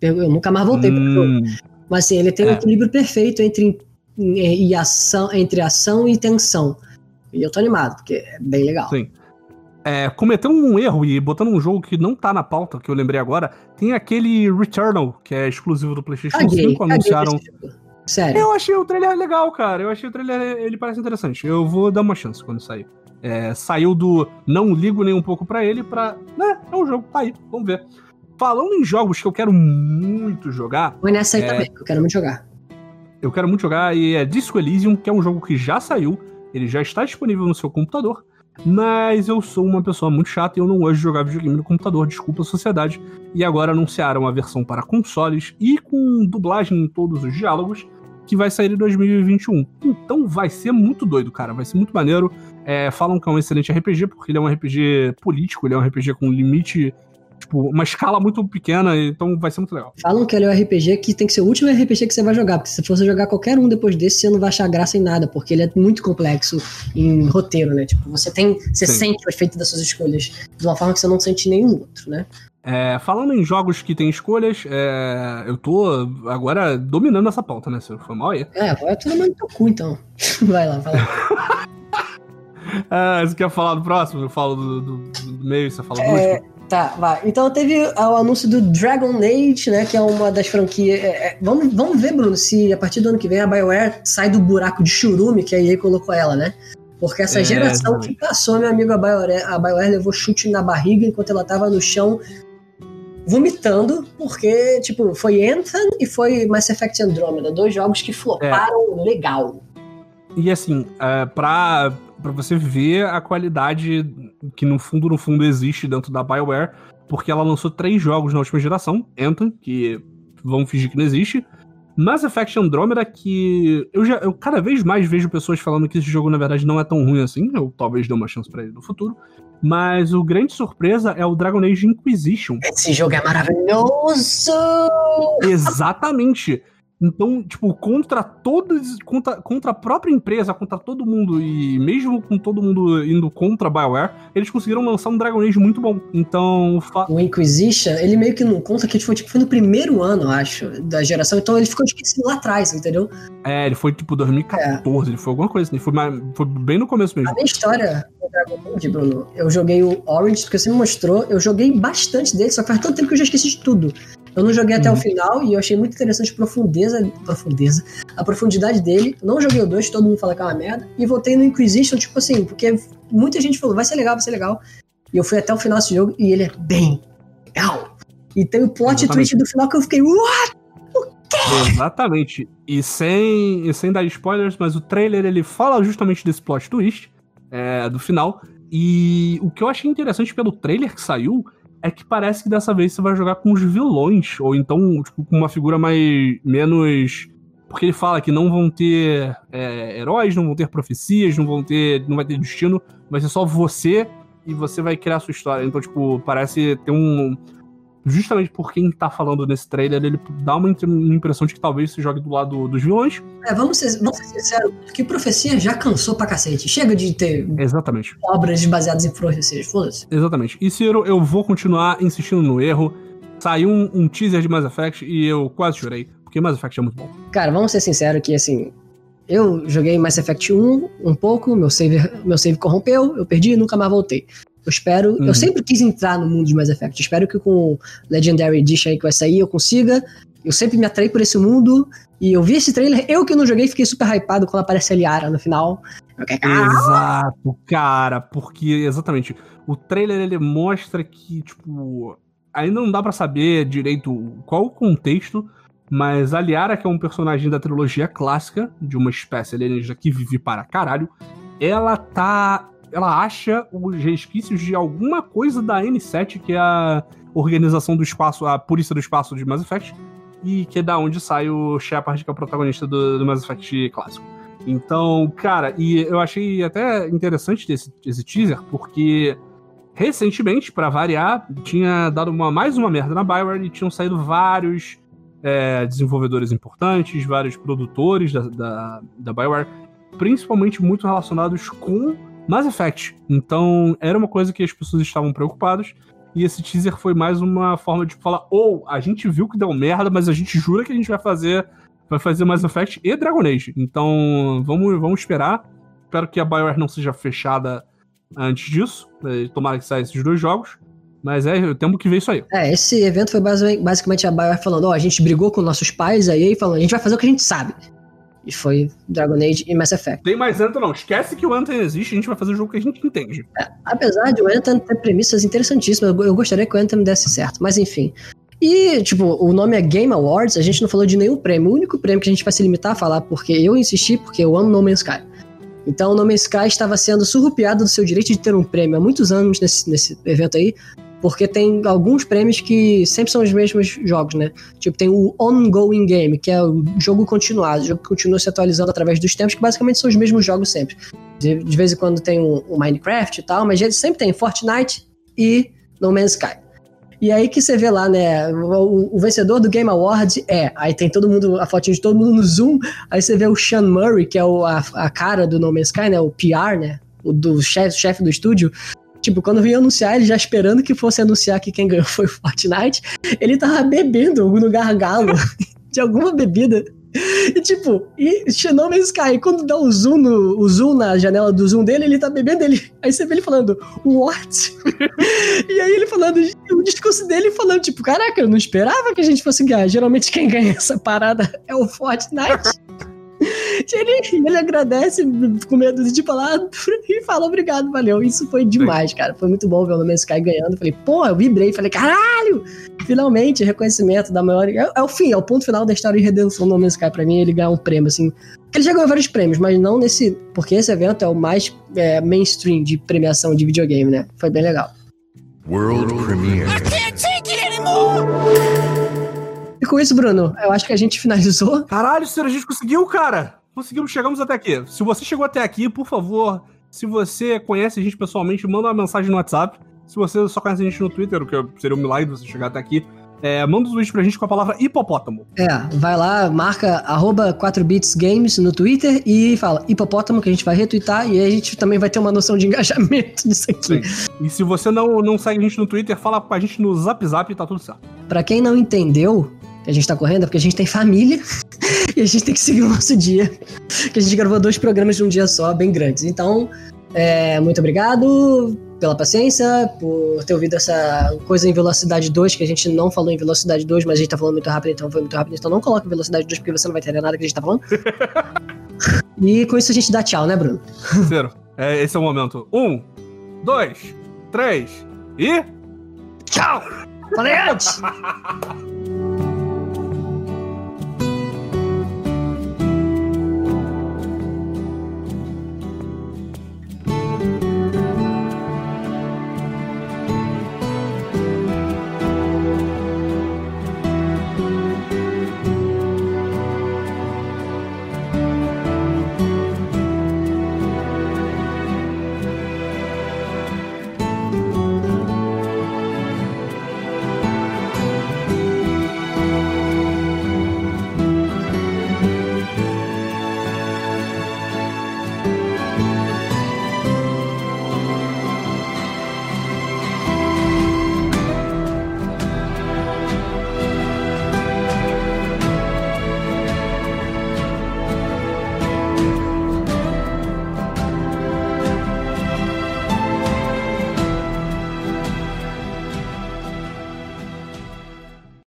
A: Eu, eu nunca mais voltei pro jogo.
B: Hum,
A: Mas assim, ele tem um
B: É.
A: equilíbrio perfeito entre, e ação, entre ação e tensão. E eu tô animado, porque é bem legal.
B: Sim. É, cometeu um erro e botando um jogo que não tá na pauta, que eu lembrei agora, tem aquele Returnal, que é exclusivo do PlayStation
A: Caguei,
B: 5,
A: caguei
B: anunciaram.
A: Sério.
B: Eu achei o trailer legal, cara. Eu achei o trailer, ele parece interessante. Eu vou dar uma chance quando sair. É, saiu do não ligo nem um pouco pra ele pra. Né, é um jogo, tá aí, vamos ver. Falando em jogos que eu quero muito jogar,
A: Foi nessa aí
B: É.
A: também, que eu quero muito jogar.
B: eu quero muito jogar e é Disco Elysium, que é um jogo que já saiu, ele já está disponível no seu computador, mas eu sou uma pessoa muito chata e eu não gosto de jogar videogame no computador, desculpa a sociedade. E agora anunciaram a versão para consoles e com dublagem em todos os diálogos, que vai sair em 2021. Então vai ser muito doido, cara, vai ser muito maneiro. É, falam que é um excelente RPG, porque ele é um RPG político, ele é um RPG com limite, tipo, uma escala muito pequena, então vai ser muito legal.
A: Falam que ele é o RPG que tem que ser o último RPG que você vai jogar, porque se você jogar qualquer um depois desse, você não vai achar graça em nada, porque ele é muito complexo em roteiro, né? Tipo, você tem. Você
B: Sim.
A: sente o efeito das suas escolhas de uma forma que você não sente em nenhum outro, né?
B: É, falando em jogos que tem escolhas, é, eu tô agora dominando essa pauta, né? Se foi mal aí.
A: É, vai tudo no teu cu, então. Vai lá, vai lá.
B: Ah, você quer falar do próximo? Eu falo do, do- do meio, você fala do
A: É,
B: último.
A: Tá, vai. Então teve o anúncio do Dragon Age, né? Que é uma das franquias. é, é, vamos, vamos ver, Bruno, se a partir do ano que vem a BioWare sai do buraco de churume que a EA colocou ela, né? Porque essa
B: É,
A: geração que passou, meu amigo, a BioWare, a BioWare levou chute na barriga enquanto ela tava no chão vomitando, porque, tipo, foi Anthem e foi Mass Effect Andromeda, dois jogos que floparam legal.
B: E assim, é, pra, pra você ver a qualidade que no fundo, no fundo, existe dentro da BioWare, porque ela lançou três jogos na última geração, Anthem, que vamos fingir que não existe, Mass Effect Andromeda, que eu já eu cada vez mais vejo pessoas falando que esse jogo, na verdade, não é tão ruim assim. Eu talvez dê uma chance para ele no futuro. Mas o grande surpresa é o Dragon Age Inquisition.
A: Esse jogo é maravilhoso!
B: Exatamente. Então, tipo, contra todos, contra, contra a própria empresa, contra todo mundo, e mesmo com todo mundo indo contra a BioWare, eles conseguiram lançar um Dragon Age muito bom. Então,
A: o Inquisition, ele meio que não conta que foi, tipo, foi no primeiro ano, acho, da geração, então ele ficou esquecido lá atrás, entendeu?
B: É, ele foi tipo 2014, é. ele foi alguma coisa assim, foi, foi bem no começo mesmo.
A: A minha história do Dragon Age, Bruno, eu joguei o Orange, porque você me mostrou, eu joguei bastante dele, só que faz tanto tempo que eu já esqueci de tudo. Eu não joguei até o uhum. final e eu achei muito interessante a profundeza, profundeza, a profundidade dele. Não joguei o 2, todo mundo fala que é uma merda. E voltei no Inquisition, tipo assim, porque muita gente falou, vai ser legal, vai ser legal. E eu fui até o final desse jogo e ele é bem legal. E tem o plot twist do final que eu fiquei, what? O quê?
B: Exatamente. E sem, e sem dar spoilers, mas o trailer ele fala justamente desse plot twist é, do final. E o que eu achei interessante pelo trailer que saiu é que parece que dessa vez você vai jogar com os vilões, ou então tipo, com uma figura mais menos porque ele fala que não vão ter é, heróis, não vão ter profecias, não vão ter, não vai ter destino, vai ser só você e você vai criar a sua história. Então, tipo, parece ter um justamente por quem tá falando nesse trailer, ele dá uma impressão de que talvez se jogue do lado dos vilões.
A: É, vamos ser, vamos ser sinceros, que profecia já cansou pra cacete. Chega de ter
B: Exatamente.
A: obras baseadas em profecias, foda-se.
B: Exatamente. E Ciro, eu vou continuar insistindo no erro. Saiu um, um teaser de Mass Effect e eu quase chorei, porque Mass Effect é muito bom.
A: Cara, vamos ser sinceros que, assim, eu joguei Mass Effect 1 um pouco, meu save, meu save corrompeu, eu perdi e nunca mais voltei. Eu espero. Uhum. Eu sempre quis entrar no mundo de Mass Effect. Eu espero que com o Legendary Edition aí que vai sair eu consiga. Eu sempre me atraí por esse mundo. E eu vi esse trailer, eu que não joguei, fiquei super hypado quando aparece a Liara no final.
B: Exato, cara, porque exatamente. O trailer ele mostra que, tipo, ainda não dá para saber direito qual o contexto, mas a Liara, que é um personagem da trilogia clássica, de uma espécie alienígena que vive para caralho, ela tá ela acha os resquícios de alguma coisa da N7, que é a organização do espaço, a polícia do espaço de Mass Effect, e que é da onde sai o Shepard, que é o protagonista do, do Mass Effect clássico. Então, cara, e eu achei até interessante esse, esse teaser, porque recentemente, para variar, tinha dado uma, mais uma merda na Bioware e tinham saído vários é, desenvolvedores importantes, vários produtores da, da, da Bioware, principalmente muito relacionados com Mass Effect. Então, era uma coisa que as pessoas estavam preocupadas. E esse teaser foi mais uma forma de falar: ou oh, a gente viu que deu merda, mas a gente jura que a gente vai fazer vai fazer Mass Effect e Dragon Age. Então, vamos, vamos esperar. Espero que a BioWare não seja fechada antes disso. É, tomara que saia esses dois jogos. Mas é, temos que ver isso aí.
A: É, esse evento foi basicamente a BioWare falando: ó, oh, a gente brigou com nossos pais, aí falando: a gente vai fazer o que a gente sabe. E foi Dragon Age e Mass Effect.
B: Tem mais Anthem, não. Esquece que o Anthem existe, a gente vai fazer o jogo que a gente entende.
A: É, apesar de o Anthem ter premissas interessantíssimas, eu gostaria que o Anthem desse certo, mas enfim. E, tipo, o nome é Game Awards, a gente não falou de nenhum prêmio. O único prêmio que a gente vai se limitar a falar, porque eu insisti, porque eu amo No Man's Sky. Então, o No Man's Sky estava sendo surrupiado do seu direito de ter um prêmio há muitos anos nesse, nesse evento aí, porque tem alguns prêmios que sempre são os mesmos jogos, né? Tipo, tem o Ongoing Game, que é o jogo continuado, o jogo que continua se atualizando através dos tempos, que basicamente são os mesmos jogos sempre. De, de vez em quando tem o, o Minecraft e tal, mas sempre tem Fortnite e No Man's Sky. E aí que você vê lá, né? O, o, vencedor do Game Awards é. Aí tem todo mundo, a fotinha de todo mundo no Zoom. Aí você vê o Sean Murray, que é o, a, a cara do No Man's Sky, né? O PR, né? O do chefe chef do estúdio. Tipo, quando vinha anunciar, ele já esperando que fosse anunciar que quem ganhou foi o Fortnite, ele tava bebendo no gargalo de alguma bebida. E tipo, e Xenon Sky, quando dá o zoom, no, o zoom na janela do zoom dele, ele tá bebendo ele. Aí você vê ele falando, what? e aí ele falando, o discurso dele falando, tipo, caraca, eu não esperava que a gente fosse ganhar. Geralmente quem ganha essa parada é o Fortnite. Ele, ele agradece com medo de falar e fala obrigado, valeu. Isso foi demais, cara. Foi muito bom ver o No Man's Sky ganhando. Falei, pô, eu vibrei. Falei, caralho! Finalmente, reconhecimento da maior. É, é, o fim, é o ponto final da história de redenção do No Man's Sky pra mim. Ele ganhar um prêmio, assim. Ele já ganhou vários prêmios, mas não nesse. Porque esse evento é o mais é, mainstream de premiação de videogame, né? Foi bem legal. World Premiere. I can't take it anymore! Com isso, Bruno, eu acho que a gente finalizou.
B: Caralho, Ciro, a gente conseguiu, cara! Conseguimos, chegamos até aqui. Se você chegou até aqui, por favor, se você conhece a gente pessoalmente, manda uma mensagem no WhatsApp. Se você só conhece a gente no Twitter, o que seria um milagre você chegar até aqui, é, manda um tweet pra gente com a palavra hipopótamo.
A: É, vai lá, marca arroba 4bitsgames no Twitter e fala hipopótamo que a gente vai retweetar e aí a gente também vai ter uma noção de engajamento disso aqui.
B: Sim. E se você não, não segue a gente no Twitter, fala com a gente no Zap Zap e tá tudo certo.
A: Pra quem não entendeu que a gente tá correndo, é porque a gente tem família e a gente tem que seguir o nosso dia. Que a gente gravou dois programas de um dia só, bem grandes. Então, é, muito obrigado pela paciência, por ter ouvido essa coisa em velocidade 2, que a gente não falou em velocidade 2, mas a gente tá falando muito rápido, então foi muito rápido. Então não coloque em velocidade 2, porque você não vai entender nada que a gente tá falando. e com isso a gente dá tchau, né, Bruno?
B: Zero. É, esse é o momento. Um, dois, três e. Tchau!
A: Falei antes!